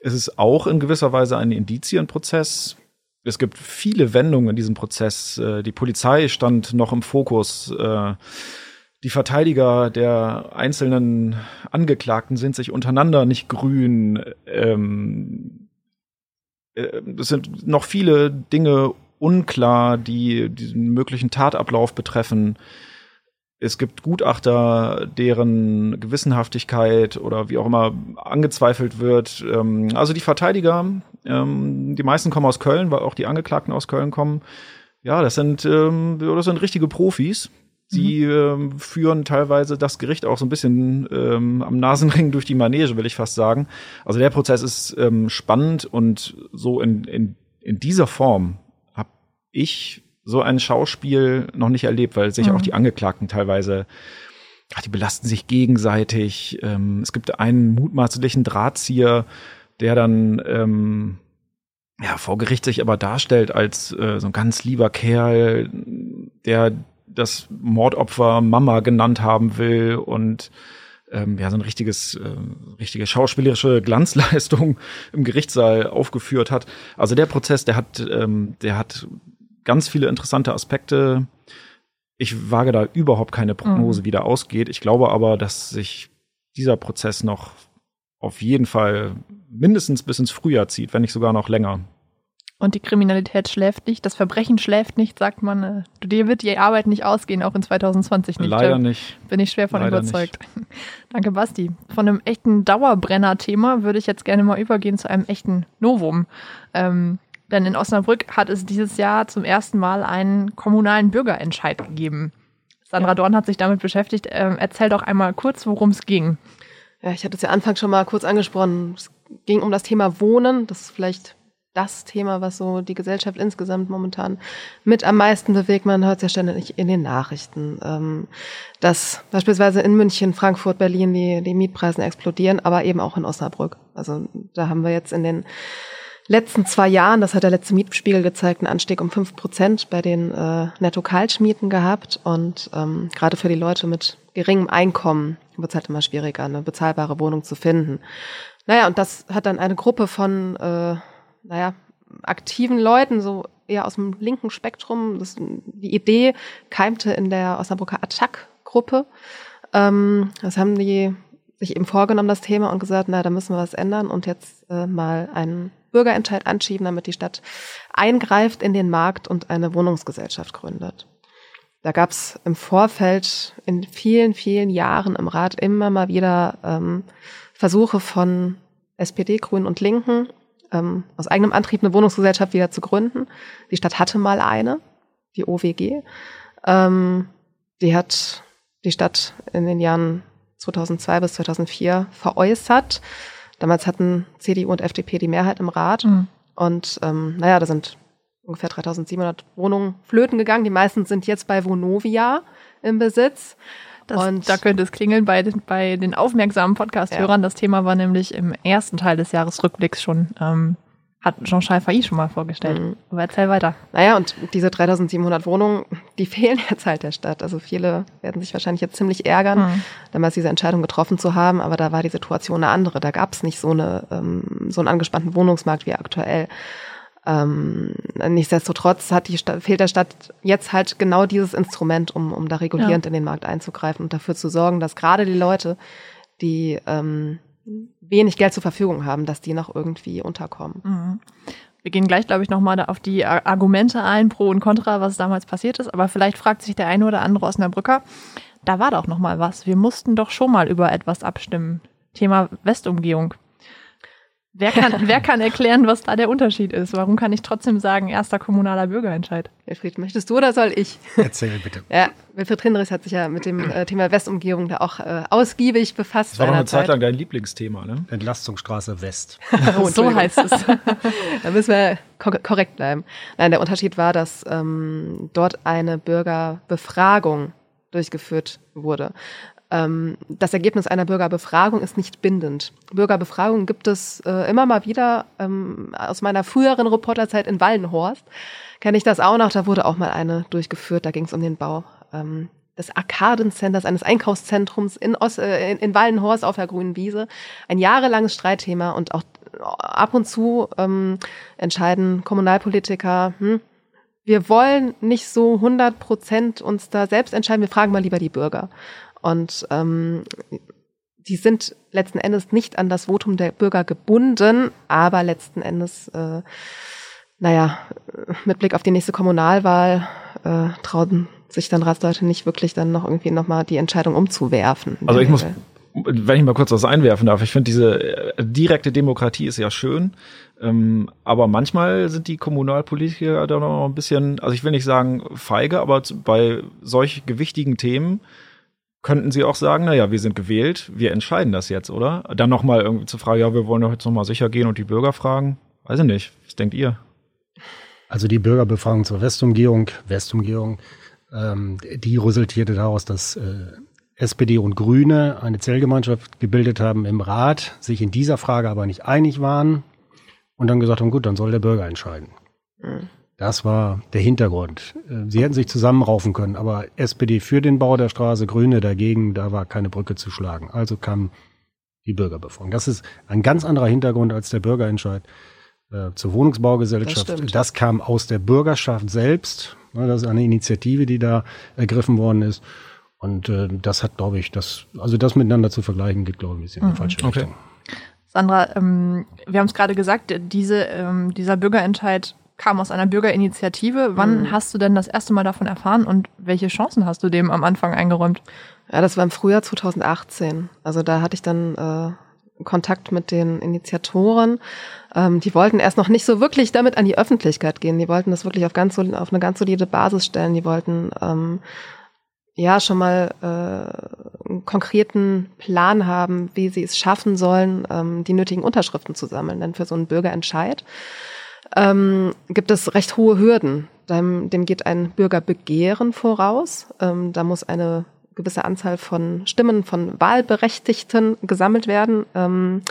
Es ist auch in gewisser Weise ein Indizienprozess. Es gibt viele Wendungen in diesem Prozess. Äh, die Polizei stand noch im Fokus. Die Verteidiger der einzelnen Angeklagten sind sich untereinander nicht grün. Ähm, äh, es sind noch viele Dinge unklar, die diesen möglichen Tatablauf betreffen. Es gibt Gutachter, deren Gewissenhaftigkeit oder wie auch immer angezweifelt wird. Ähm, also die Verteidiger, ähm, die meisten kommen aus Köln, weil auch die Angeklagten aus Köln kommen. Ja, das sind, ähm, das sind richtige Profis. Sie mhm. ähm, führen teilweise das Gericht auch so ein bisschen ähm, am Nasenring durch die Manege, will ich fast sagen. Also der Prozess ist ähm, spannend und so in, in, in dieser Form habe ich so ein Schauspiel noch nicht erlebt, weil sich mhm. auch die Angeklagten teilweise ach, die belasten sich gegenseitig. Ähm, es gibt einen mutmaßlichen Drahtzieher, der dann ähm, ja, vor Gericht sich aber darstellt als äh, so ein ganz lieber Kerl, der das Mordopfer Mama genannt haben will und ähm, ja so ein richtiges, äh, richtige schauspielerische Glanzleistung im Gerichtssaal aufgeführt hat. Also der Prozess, der hat, ähm, der hat ganz viele interessante Aspekte. Ich wage da überhaupt keine Prognose, mhm. wie der ausgeht. Ich glaube aber, dass sich dieser Prozess noch auf jeden Fall mindestens bis ins Frühjahr zieht, wenn nicht sogar noch länger. Und die Kriminalität schläft nicht, das Verbrechen schläft nicht, sagt man. Äh, dir wird die Arbeit nicht ausgehen, auch in 2020 nicht. Leider nicht. Bin ich schwer von Leider überzeugt. Nicht. Danke, Basti. Von einem echten Dauerbrenner-Thema würde ich jetzt gerne mal übergehen zu einem echten Novum. Ähm, denn in Osnabrück hat es dieses Jahr zum ersten Mal einen kommunalen Bürgerentscheid gegeben. Sandra ja. Dorn hat sich damit beschäftigt. Ähm, erzähl doch einmal kurz, worum es ging. Ja, ich hatte es ja Anfang schon mal kurz angesprochen. Es ging um das Thema Wohnen. Das ist vielleicht das Thema, was so die Gesellschaft insgesamt momentan mit am meisten bewegt. Man hört es ja ständig in den Nachrichten, ähm, dass beispielsweise in München, Frankfurt, Berlin die, die Mietpreise explodieren, aber eben auch in Osnabrück. Also da haben wir jetzt in den letzten zwei Jahren, das hat der letzte Mietspiegel gezeigt, einen Anstieg um fünf Prozent bei den äh, Netto-Kaltschmieten gehabt. Und ähm, gerade für die Leute mit geringem Einkommen wird es halt immer schwieriger, eine bezahlbare Wohnung zu finden. Naja, und das hat dann eine Gruppe von äh, naja, aktiven Leuten, so eher aus dem linken Spektrum. Das, die Idee keimte in der Osnabrücker Attack-Gruppe. Ähm, das haben die sich eben vorgenommen, das Thema, und gesagt, na, da müssen wir was ändern und jetzt äh, mal einen Bürgerentscheid anschieben, damit die Stadt eingreift in den Markt und eine Wohnungsgesellschaft gründet. Da gab es im Vorfeld in vielen, vielen Jahren im Rat immer mal wieder ähm, Versuche von SPD, Grünen und Linken, ähm, aus eigenem Antrieb eine Wohnungsgesellschaft wieder zu gründen. Die Stadt hatte mal eine, die OWG. Ähm, die hat die Stadt in den Jahren 2002 bis 2004 veräußert. Damals hatten CDU und FDP die Mehrheit im Rat. Mhm. Und ähm, naja, da sind ungefähr 3700 Wohnungen flöten gegangen. Die meisten sind jetzt bei Vonovia im Besitz. Das, und da könnte es klingeln bei, bei den aufmerksamen Podcast-Hörern. Ja. Das Thema war nämlich im ersten Teil des Jahresrückblicks schon, ähm, hat Jean-Charles Failly schon mal vorgestellt. Mhm. Aber erzähl weiter. Naja, und diese 3700 Wohnungen, die fehlen jetzt halt der Stadt. Also viele werden sich wahrscheinlich jetzt ziemlich ärgern, mhm. damals diese Entscheidung getroffen zu haben. Aber da war die Situation eine andere. Da gab es nicht so, eine, ähm, so einen angespannten Wohnungsmarkt wie aktuell. Ähm, nichtsdestotrotz hat die Stadt, fehlt der Stadt jetzt halt genau dieses Instrument, um, um da regulierend ja. in den Markt einzugreifen und dafür zu sorgen, dass gerade die Leute, die ähm, wenig Geld zur Verfügung haben, dass die noch irgendwie unterkommen. Mhm. Wir gehen gleich, glaube ich, nochmal auf die Argumente ein, pro und contra, was damals passiert ist. Aber vielleicht fragt sich der eine oder andere Osnabrücker, da war doch nochmal was. Wir mussten doch schon mal über etwas abstimmen. Thema Westumgehung. Wer kann, wer kann erklären, was da der Unterschied ist? Warum kann ich trotzdem sagen, erster kommunaler Bürgerentscheid? Wilfried, möchtest du oder soll ich? Erzähl bitte. Ja, Wilfried Hinrichs hat sich ja mit dem äh, Thema Westumgehung da auch äh, ausgiebig befasst. Das war noch eine Zeit lang dein Lieblingsthema, ne? Entlastungsstraße West. oh, so heißt es. da müssen wir korrekt bleiben. Nein, der Unterschied war, dass ähm, dort eine Bürgerbefragung durchgeführt wurde. Ähm, das Ergebnis einer Bürgerbefragung ist nicht bindend. Bürgerbefragungen gibt es äh, immer mal wieder. Ähm, aus meiner früheren Reporterzeit in Wallenhorst kenne ich das auch noch. Da wurde auch mal eine durchgeführt. Da ging es um den Bau ähm, des Arkadencenters, eines Einkaufszentrums in, Os äh, in, in Wallenhorst auf der grünen Wiese. Ein jahrelanges Streitthema und auch ab und zu ähm, entscheiden Kommunalpolitiker, hm, wir wollen nicht so 100 Prozent uns da selbst entscheiden, wir fragen mal lieber die Bürger. Und ähm, die sind letzten Endes nicht an das Votum der Bürger gebunden, aber letzten Endes, äh, naja, mit Blick auf die nächste Kommunalwahl äh, trauen sich dann Ratsleute nicht wirklich dann noch irgendwie nochmal die Entscheidung umzuwerfen. Also ich muss, wenn ich mal kurz was einwerfen darf, ich finde diese äh, direkte Demokratie ist ja schön, ähm, aber manchmal sind die Kommunalpolitiker da noch ein bisschen, also ich will nicht sagen feige, aber bei solch gewichtigen Themen könnten sie auch sagen, naja, wir sind gewählt, wir entscheiden das jetzt, oder? Dann nochmal irgendwie zur Frage, ja, wir wollen doch jetzt nochmal sicher gehen und die Bürger fragen. Weiß ich nicht. Was denkt ihr? Also die Bürgerbefragung zur Westumgehung, Westumgehung, ähm, die resultierte daraus, dass äh, SPD und Grüne eine Zellgemeinschaft gebildet haben im Rat, sich in dieser Frage aber nicht einig waren und dann gesagt haben, gut, dann soll der Bürger entscheiden. Mhm. Das war der Hintergrund. Äh, sie hätten sich zusammenraufen können, aber SPD für den Bau der Straße, Grüne dagegen, da war keine Brücke zu schlagen. Also kam die Bürgerbefragung. Das ist ein ganz anderer Hintergrund als der Bürgerentscheid äh, zur Wohnungsbaugesellschaft. Das, das, kam aus der Bürgerschaft selbst. Das ist eine Initiative, die da ergriffen worden ist. Und äh, das hat, glaube ich, das, also das miteinander zu vergleichen, geht, glaube ich, in die mhm. falsche okay. Richtung. Sandra, ähm, wir haben es gerade gesagt, diese, ähm, dieser Bürgerentscheid kam aus einer Bürgerinitiative. Wann mhm. hast du denn das erste Mal davon erfahren und welche Chancen hast du dem am Anfang eingeräumt? Ja, das war im Frühjahr 2018. Also da hatte ich dann äh, Kontakt mit den Initiatoren. Ähm, die wollten erst noch nicht so wirklich damit an die Öffentlichkeit gehen. Die wollten das wirklich auf, ganz, auf eine ganz solide Basis stellen. Die wollten ähm, ja schon mal äh, einen konkreten Plan haben, wie sie es schaffen sollen, ähm, die nötigen Unterschriften zu sammeln. Denn für so einen Bürgerentscheid ähm, gibt es recht hohe Hürden. Dem, dem geht ein Bürgerbegehren voraus. Ähm, da muss eine gewisse Anzahl von Stimmen von Wahlberechtigten gesammelt werden. Ähm,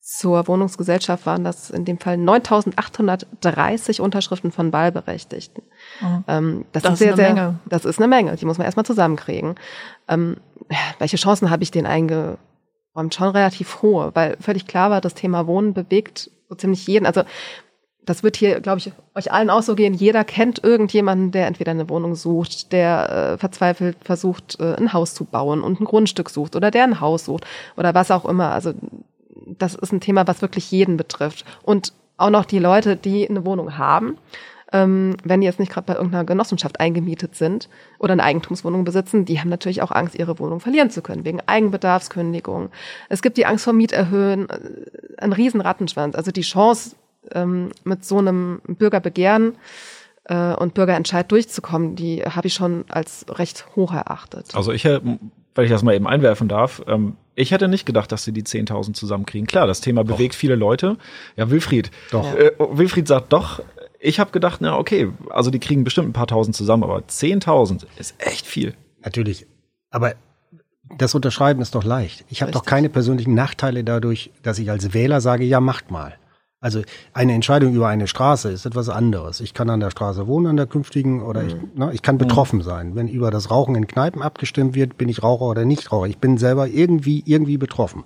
zur Wohnungsgesellschaft waren das in dem Fall 9.830 Unterschriften von Wahlberechtigten. Mhm. Ähm, das, das, ist, sehr, sehr, Menge. das ist eine Menge. Die muss man erstmal zusammenkriegen. Ähm, welche Chancen habe ich den eingeräumt? Schon relativ hohe, weil völlig klar war, das Thema Wohnen bewegt so ziemlich jeden. Also das wird hier, glaube ich, euch allen auch so gehen. Jeder kennt irgendjemanden, der entweder eine Wohnung sucht, der äh, verzweifelt versucht, äh, ein Haus zu bauen und ein Grundstück sucht oder der ein Haus sucht oder was auch immer. Also das ist ein Thema, was wirklich jeden betrifft. Und auch noch die Leute, die eine Wohnung haben, ähm, wenn die jetzt nicht gerade bei irgendeiner Genossenschaft eingemietet sind oder eine Eigentumswohnung besitzen, die haben natürlich auch Angst, ihre Wohnung verlieren zu können, wegen Eigenbedarfskündigung. Es gibt die Angst vor Mieterhöhen, äh, ein riesen Rattenschwanz. Also die Chance, ähm, mit so einem Bürgerbegehren äh, und Bürgerentscheid durchzukommen, die habe ich schon als recht hoch erachtet. Also ich, wenn ich das mal eben einwerfen darf, ähm, ich hätte nicht gedacht, dass sie die 10.000 zusammenkriegen. Klar, das Thema doch. bewegt viele Leute. Ja, Wilfried. Doch. Äh, Wilfried sagt doch, ich habe gedacht, na okay, also die kriegen bestimmt ein paar tausend zusammen, aber 10.000 ist echt viel. Natürlich. Aber das Unterschreiben ist doch leicht. Ich habe doch keine persönlichen Nachteile dadurch, dass ich als Wähler sage, ja, macht mal. Also eine Entscheidung über eine Straße ist etwas anderes. Ich kann an der Straße wohnen, an der künftigen, oder mhm. ich, ne, ich kann betroffen mhm. sein. Wenn über das Rauchen in Kneipen abgestimmt wird, bin ich Raucher oder nicht Raucher. Ich bin selber irgendwie, irgendwie betroffen.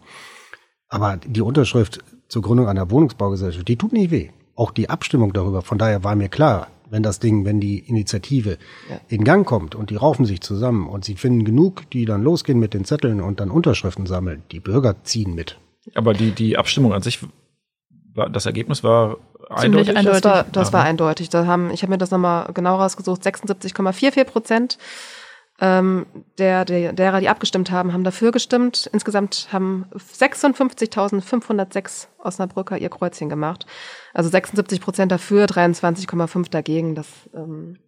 Aber die Unterschrift zur Gründung einer Wohnungsbaugesellschaft, die tut nicht weh. auch die Abstimmung darüber. Von daher war mir klar, wenn das Ding, wenn die Initiative ja. in Gang kommt und die raufen sich zusammen und sie finden genug, die dann losgehen mit den Zetteln und dann Unterschriften sammeln, die Bürger ziehen mit. Aber die, die Abstimmung an sich, das Ergebnis war Ziemlich eindeutig. Das war, das war eindeutig. Da haben, ich habe mir das nochmal genau rausgesucht, 76,44 Prozent ähm, der, der, derer, die abgestimmt haben, haben dafür gestimmt. Insgesamt haben 56.506 Osnabrücker ihr Kreuzchen gemacht. Also 76 Prozent dafür, 23,5 dagegen. Das ähm,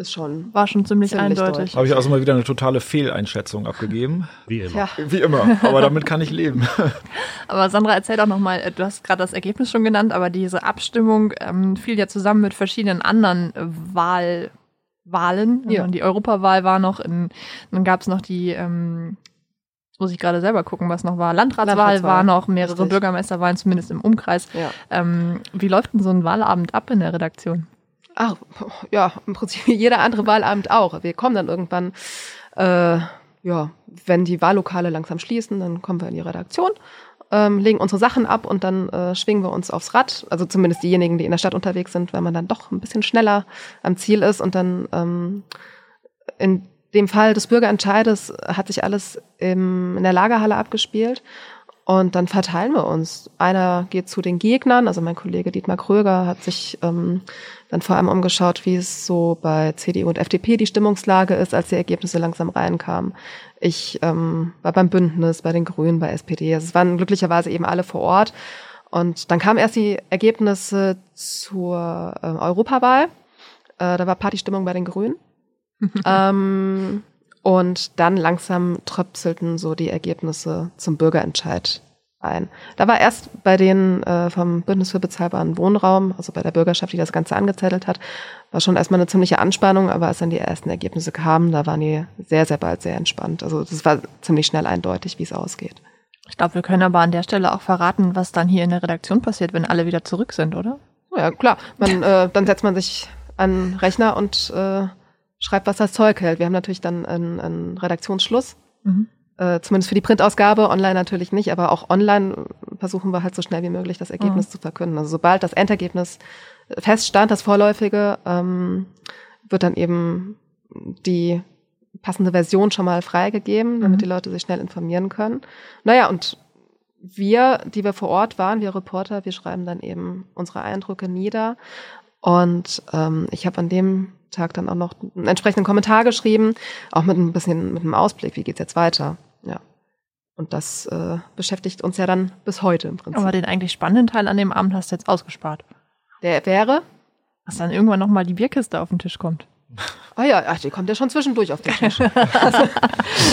ist schon war schon ziemlich, ziemlich eindeutig. Habe ich also mal wieder eine totale Fehleinschätzung abgegeben. Wie immer. Ja. Wie immer. Aber damit kann ich leben. aber Sandra, erzähl doch noch mal. Äh, du hast gerade das Ergebnis schon genannt, aber diese Abstimmung ähm, fiel ja zusammen mit verschiedenen anderen äh, Wahl Wahlen. Ja. Die Europawahl war noch, in, dann gab es noch die, ähm, muss ich gerade selber gucken, was noch war. Landratswahl, Landratswahl. war noch, mehrere Richtig. Bürgermeisterwahlen, zumindest im Umkreis. Ja. Ähm, wie läuft denn so ein Wahlabend ab in der Redaktion? Ach, ja, im Prinzip wie jeder andere Wahlabend auch. Wir kommen dann irgendwann, äh, ja, wenn die Wahllokale langsam schließen, dann kommen wir in die Redaktion ähm, legen unsere Sachen ab und dann äh, schwingen wir uns aufs Rad. Also zumindest diejenigen, die in der Stadt unterwegs sind, weil man dann doch ein bisschen schneller am Ziel ist. Und dann ähm, in dem Fall des Bürgerentscheides hat sich alles im, in der Lagerhalle abgespielt. Und dann verteilen wir uns. Einer geht zu den Gegnern, also mein Kollege Dietmar Kröger hat sich ähm, dann vor allem umgeschaut, wie es so bei CDU und FDP die Stimmungslage ist, als die Ergebnisse langsam reinkamen. Ich ähm, war beim Bündnis, bei den Grünen, bei SPD. Also es waren glücklicherweise eben alle vor Ort. Und dann kamen erst die Ergebnisse zur äh, Europawahl. Äh, da war Partystimmung bei den Grünen. ähm, und dann langsam tröpselten so die Ergebnisse zum Bürgerentscheid ein. Da war erst bei denen äh, vom Bündnis für bezahlbaren Wohnraum, also bei der Bürgerschaft, die das Ganze angezettelt hat, war schon erstmal eine ziemliche Anspannung, aber als dann die ersten Ergebnisse kamen, da waren die sehr, sehr bald sehr entspannt. Also das war ziemlich schnell eindeutig, wie es ausgeht. Ich glaube, wir können aber an der Stelle auch verraten, was dann hier in der Redaktion passiert, wenn alle wieder zurück sind, oder? Ja, klar. Man, äh, dann setzt man sich an Rechner und äh, schreibt, was das Zeug hält. Wir haben natürlich dann einen, einen Redaktionsschluss. Mhm. Äh, zumindest für die Printausgabe, online natürlich nicht, aber auch online versuchen wir halt so schnell wie möglich das Ergebnis mhm. zu verkünden. Also sobald das Endergebnis feststand, das vorläufige, ähm, wird dann eben die passende Version schon mal freigegeben, damit mhm. die Leute sich schnell informieren können. Naja, und wir, die wir vor Ort waren, wir Reporter, wir schreiben dann eben unsere Eindrücke nieder. Und ähm, ich habe an dem Tag dann auch noch einen entsprechenden Kommentar geschrieben, auch mit ein bisschen mit einem Ausblick, wie geht's jetzt weiter. Ja. Und das äh, beschäftigt uns ja dann bis heute im Prinzip. Aber den eigentlich spannenden Teil an dem Abend hast du jetzt ausgespart. Der wäre? Dass dann irgendwann nochmal die Bierkiste auf den Tisch kommt. Ah ja, ach, die kommt ja schon zwischendurch auf den Tisch. also,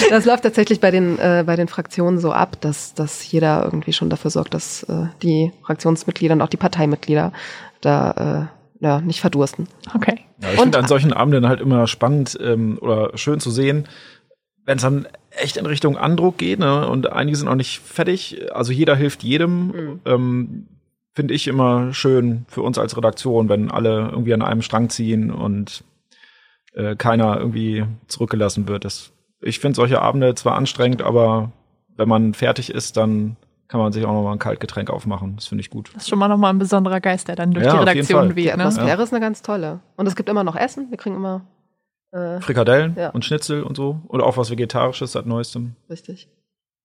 das läuft tatsächlich bei den, äh, bei den Fraktionen so ab, dass, dass jeder irgendwie schon dafür sorgt, dass äh, die Fraktionsmitglieder und auch die Parteimitglieder da äh, ja, nicht verdursten. Okay. Ja, ich finde an solchen Abenden halt immer spannend ähm, oder schön zu sehen, wenn es dann echt in Richtung Andruck geht, ne, und einige sind auch nicht fertig, also jeder hilft jedem, mhm. ähm, finde ich immer schön für uns als Redaktion, wenn alle irgendwie an einem Strang ziehen und äh, keiner irgendwie zurückgelassen wird. Das, ich finde solche Abende zwar anstrengend, aber wenn man fertig ist, dann kann man sich auch noch mal ein Kaltgetränk aufmachen. Das finde ich gut. Das ist schon mal noch mal ein besonderer Geist, der dann durch ja, die Redaktion weht. Die Atmosphäre ne? ist eine ganz tolle. Und es gibt immer noch Essen. Wir kriegen immer äh, Frikadellen ja. und Schnitzel und so. Oder auch was Vegetarisches seit neuestem. Richtig.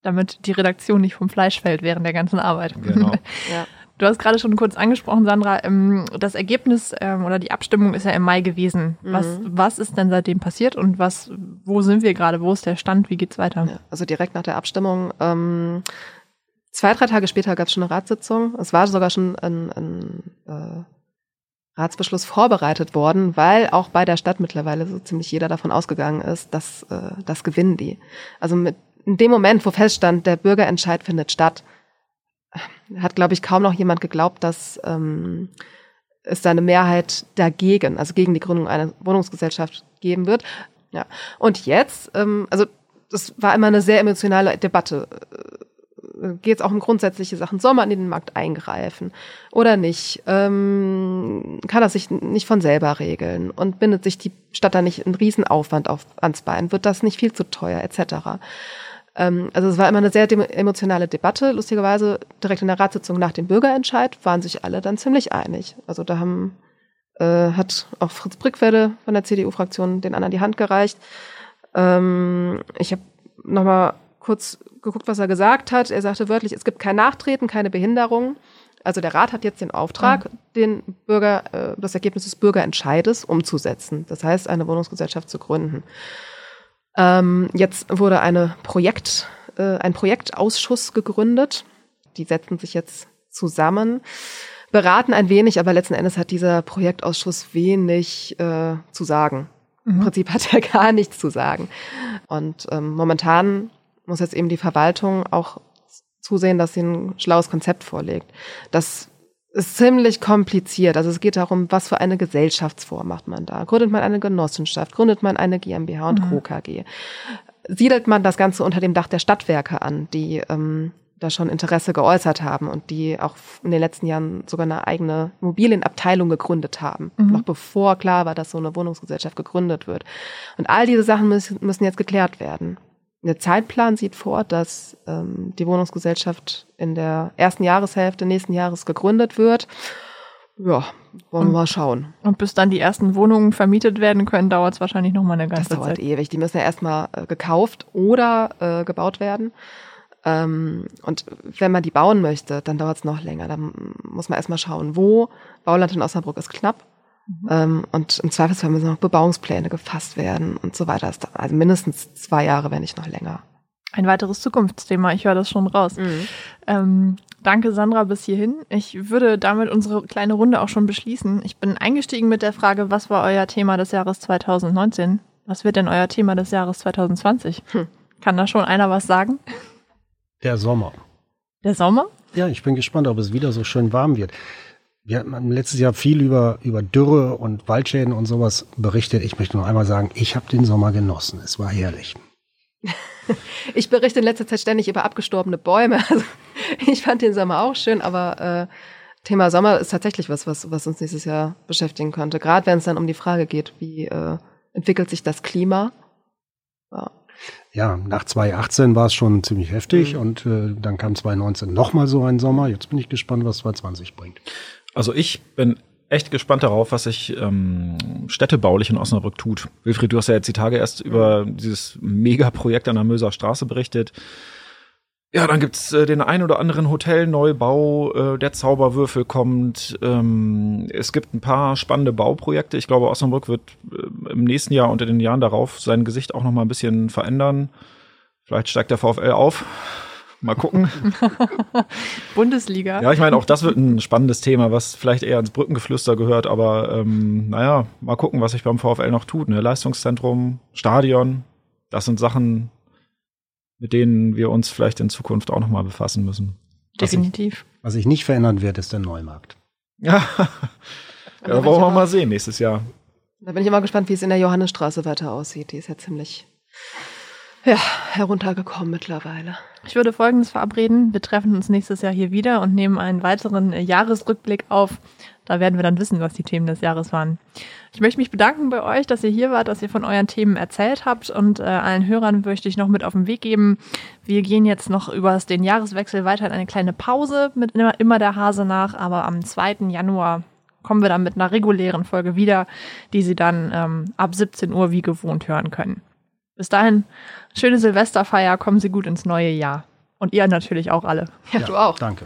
Damit die Redaktion nicht vom Fleisch fällt während der ganzen Arbeit. Genau. ja. Du hast gerade schon kurz angesprochen, Sandra, ähm, das Ergebnis ähm, oder die Abstimmung ist ja im Mai gewesen. Mhm. Was, was ist denn seitdem passiert und was, wo sind wir gerade? Wo ist der Stand? Wie geht's weiter? Ja, also direkt nach der Abstimmung, ähm, zwei, drei Tage später gab es schon eine Ratssitzung. Es war sogar schon ein, ein äh, Ratsbeschluss vorbereitet worden, weil auch bei der Stadt mittlerweile so ziemlich jeder davon ausgegangen ist, dass äh, das gewinnen die. Also mit, in dem Moment, wo feststand, der Bürgerentscheid findet statt, hat, glaube ich, kaum noch jemand geglaubt, dass ähm, es da eine Mehrheit dagegen, also gegen die Gründung einer Wohnungsgesellschaft geben wird. Ja. Und jetzt, ähm, also das war immer eine sehr emotionale Debatte geht es auch um grundsätzliche Sachen. Soll man in den Markt eingreifen oder nicht? Ähm, kann das sich nicht von selber regeln? Und bindet sich die Stadt da nicht einen Riesenaufwand auf, ans Bein? Wird das nicht viel zu teuer etc.? Ähm, also es war immer eine sehr emotionale Debatte. Lustigerweise direkt in der Ratssitzung nach dem Bürgerentscheid waren sich alle dann ziemlich einig. Also da haben äh, hat auch Fritz Brickwede von der CDU-Fraktion den anderen die Hand gereicht. Ähm, ich habe nochmal kurz geguckt, was er gesagt hat. Er sagte wörtlich, es gibt kein Nachtreten, keine Behinderung. Also der Rat hat jetzt den Auftrag, mhm. den Bürger, äh, das Ergebnis des Bürgerentscheides umzusetzen. Das heißt, eine Wohnungsgesellschaft zu gründen. Ähm, jetzt wurde eine Projekt, äh, ein Projektausschuss gegründet. Die setzen sich jetzt zusammen, beraten ein wenig, aber letzten Endes hat dieser Projektausschuss wenig äh, zu sagen. Mhm. Im Prinzip hat er gar nichts zu sagen. Und ähm, momentan muss jetzt eben die Verwaltung auch zusehen, dass sie ein schlaues Konzept vorlegt. Das ist ziemlich kompliziert. Also es geht darum, was für eine Gesellschaftsform macht man da. Gründet man eine Genossenschaft? Gründet man eine GmbH und mhm. Co. KG? Siedelt man das Ganze unter dem Dach der Stadtwerke an, die ähm, da schon Interesse geäußert haben und die auch in den letzten Jahren sogar eine eigene Immobilienabteilung gegründet haben, mhm. noch bevor klar war, dass so eine Wohnungsgesellschaft gegründet wird. Und all diese Sachen müssen, müssen jetzt geklärt werden. Der Zeitplan sieht vor, dass ähm, die Wohnungsgesellschaft in der ersten Jahreshälfte nächsten Jahres gegründet wird. Ja, wollen wir mal schauen. Und bis dann die ersten Wohnungen vermietet werden können, dauert es wahrscheinlich noch mal eine ganze Zeit. Das dauert Zeit. ewig. Die müssen ja erstmal äh, gekauft oder äh, gebaut werden. Ähm, und wenn man die bauen möchte, dann dauert es noch länger. Dann muss man erstmal schauen, wo. Bauland in Osnabrück ist knapp. Mhm. Ähm, und im Zweifelsfall müssen noch Bebauungspläne gefasst werden und so weiter. Also mindestens zwei Jahre, wenn nicht noch länger. Ein weiteres Zukunftsthema, ich höre das schon raus. Mhm. Ähm, danke, Sandra, bis hierhin. Ich würde damit unsere kleine Runde auch schon beschließen. Ich bin eingestiegen mit der Frage, was war euer Thema des Jahres 2019? Was wird denn euer Thema des Jahres 2020? Hm. Kann da schon einer was sagen? Der Sommer. Der Sommer? Ja, ich bin gespannt, ob es wieder so schön warm wird. Wir haben letztes Jahr viel über, über Dürre und Waldschäden und sowas berichtet. Ich möchte nur einmal sagen, ich habe den Sommer genossen. Es war herrlich. ich berichte in letzter Zeit ständig über abgestorbene Bäume. Also ich fand den Sommer auch schön, aber äh, Thema Sommer ist tatsächlich was, was, was uns nächstes Jahr beschäftigen könnte. Gerade wenn es dann um die Frage geht, wie äh, entwickelt sich das Klima. Ja. Ja, nach 2018 war es schon ziemlich heftig mhm. und äh, dann kam 2019 nochmal so ein Sommer. Jetzt bin ich gespannt, was 2020 bringt. Also ich bin echt gespannt darauf, was sich ähm, städtebaulich in Osnabrück tut. Wilfried, du hast ja jetzt die Tage erst über dieses Megaprojekt an der Möser Straße berichtet. Ja, dann gibt's äh, den ein oder anderen Hotelneubau, äh, der Zauberwürfel kommt. Ähm, es gibt ein paar spannende Bauprojekte. Ich glaube, Osnabrück wird äh, im nächsten Jahr und in den Jahren darauf sein Gesicht auch noch mal ein bisschen verändern. Vielleicht steigt der VfL auf. Mal gucken. Bundesliga. Ja, ich meine, auch das wird ein spannendes Thema, was vielleicht eher ins Brückengeflüster gehört, aber ähm, naja, mal gucken, was sich beim VfL noch tut. Ne? Leistungszentrum, Stadion, das sind Sachen, mit denen wir uns vielleicht in Zukunft auch nochmal befassen müssen. Definitiv. Was, ich, was sich nicht verändern wird, ist der Neumarkt. Ja, ja wollen wir mal sehen nächstes Jahr. Da bin ich immer gespannt, wie es in der Johannesstraße weiter aussieht. Die ist ja ziemlich ja, heruntergekommen mittlerweile. Ich würde Folgendes verabreden. Wir treffen uns nächstes Jahr hier wieder und nehmen einen weiteren äh, Jahresrückblick auf. Da werden wir dann wissen, was die Themen des Jahres waren. Ich möchte mich bedanken bei euch, dass ihr hier wart, dass ihr von euren Themen erzählt habt und äh, allen Hörern möchte ich noch mit auf den Weg geben. Wir gehen jetzt noch über den Jahreswechsel weiter in eine kleine Pause mit immer, immer der Hase nach, aber am 2. Januar kommen wir dann mit einer regulären Folge wieder, die Sie dann ähm, ab 17 Uhr wie gewohnt hören können. Bis dahin, schöne Silvesterfeier, kommen Sie gut ins neue Jahr. Und ihr natürlich auch alle. Ja, ja du auch. Danke.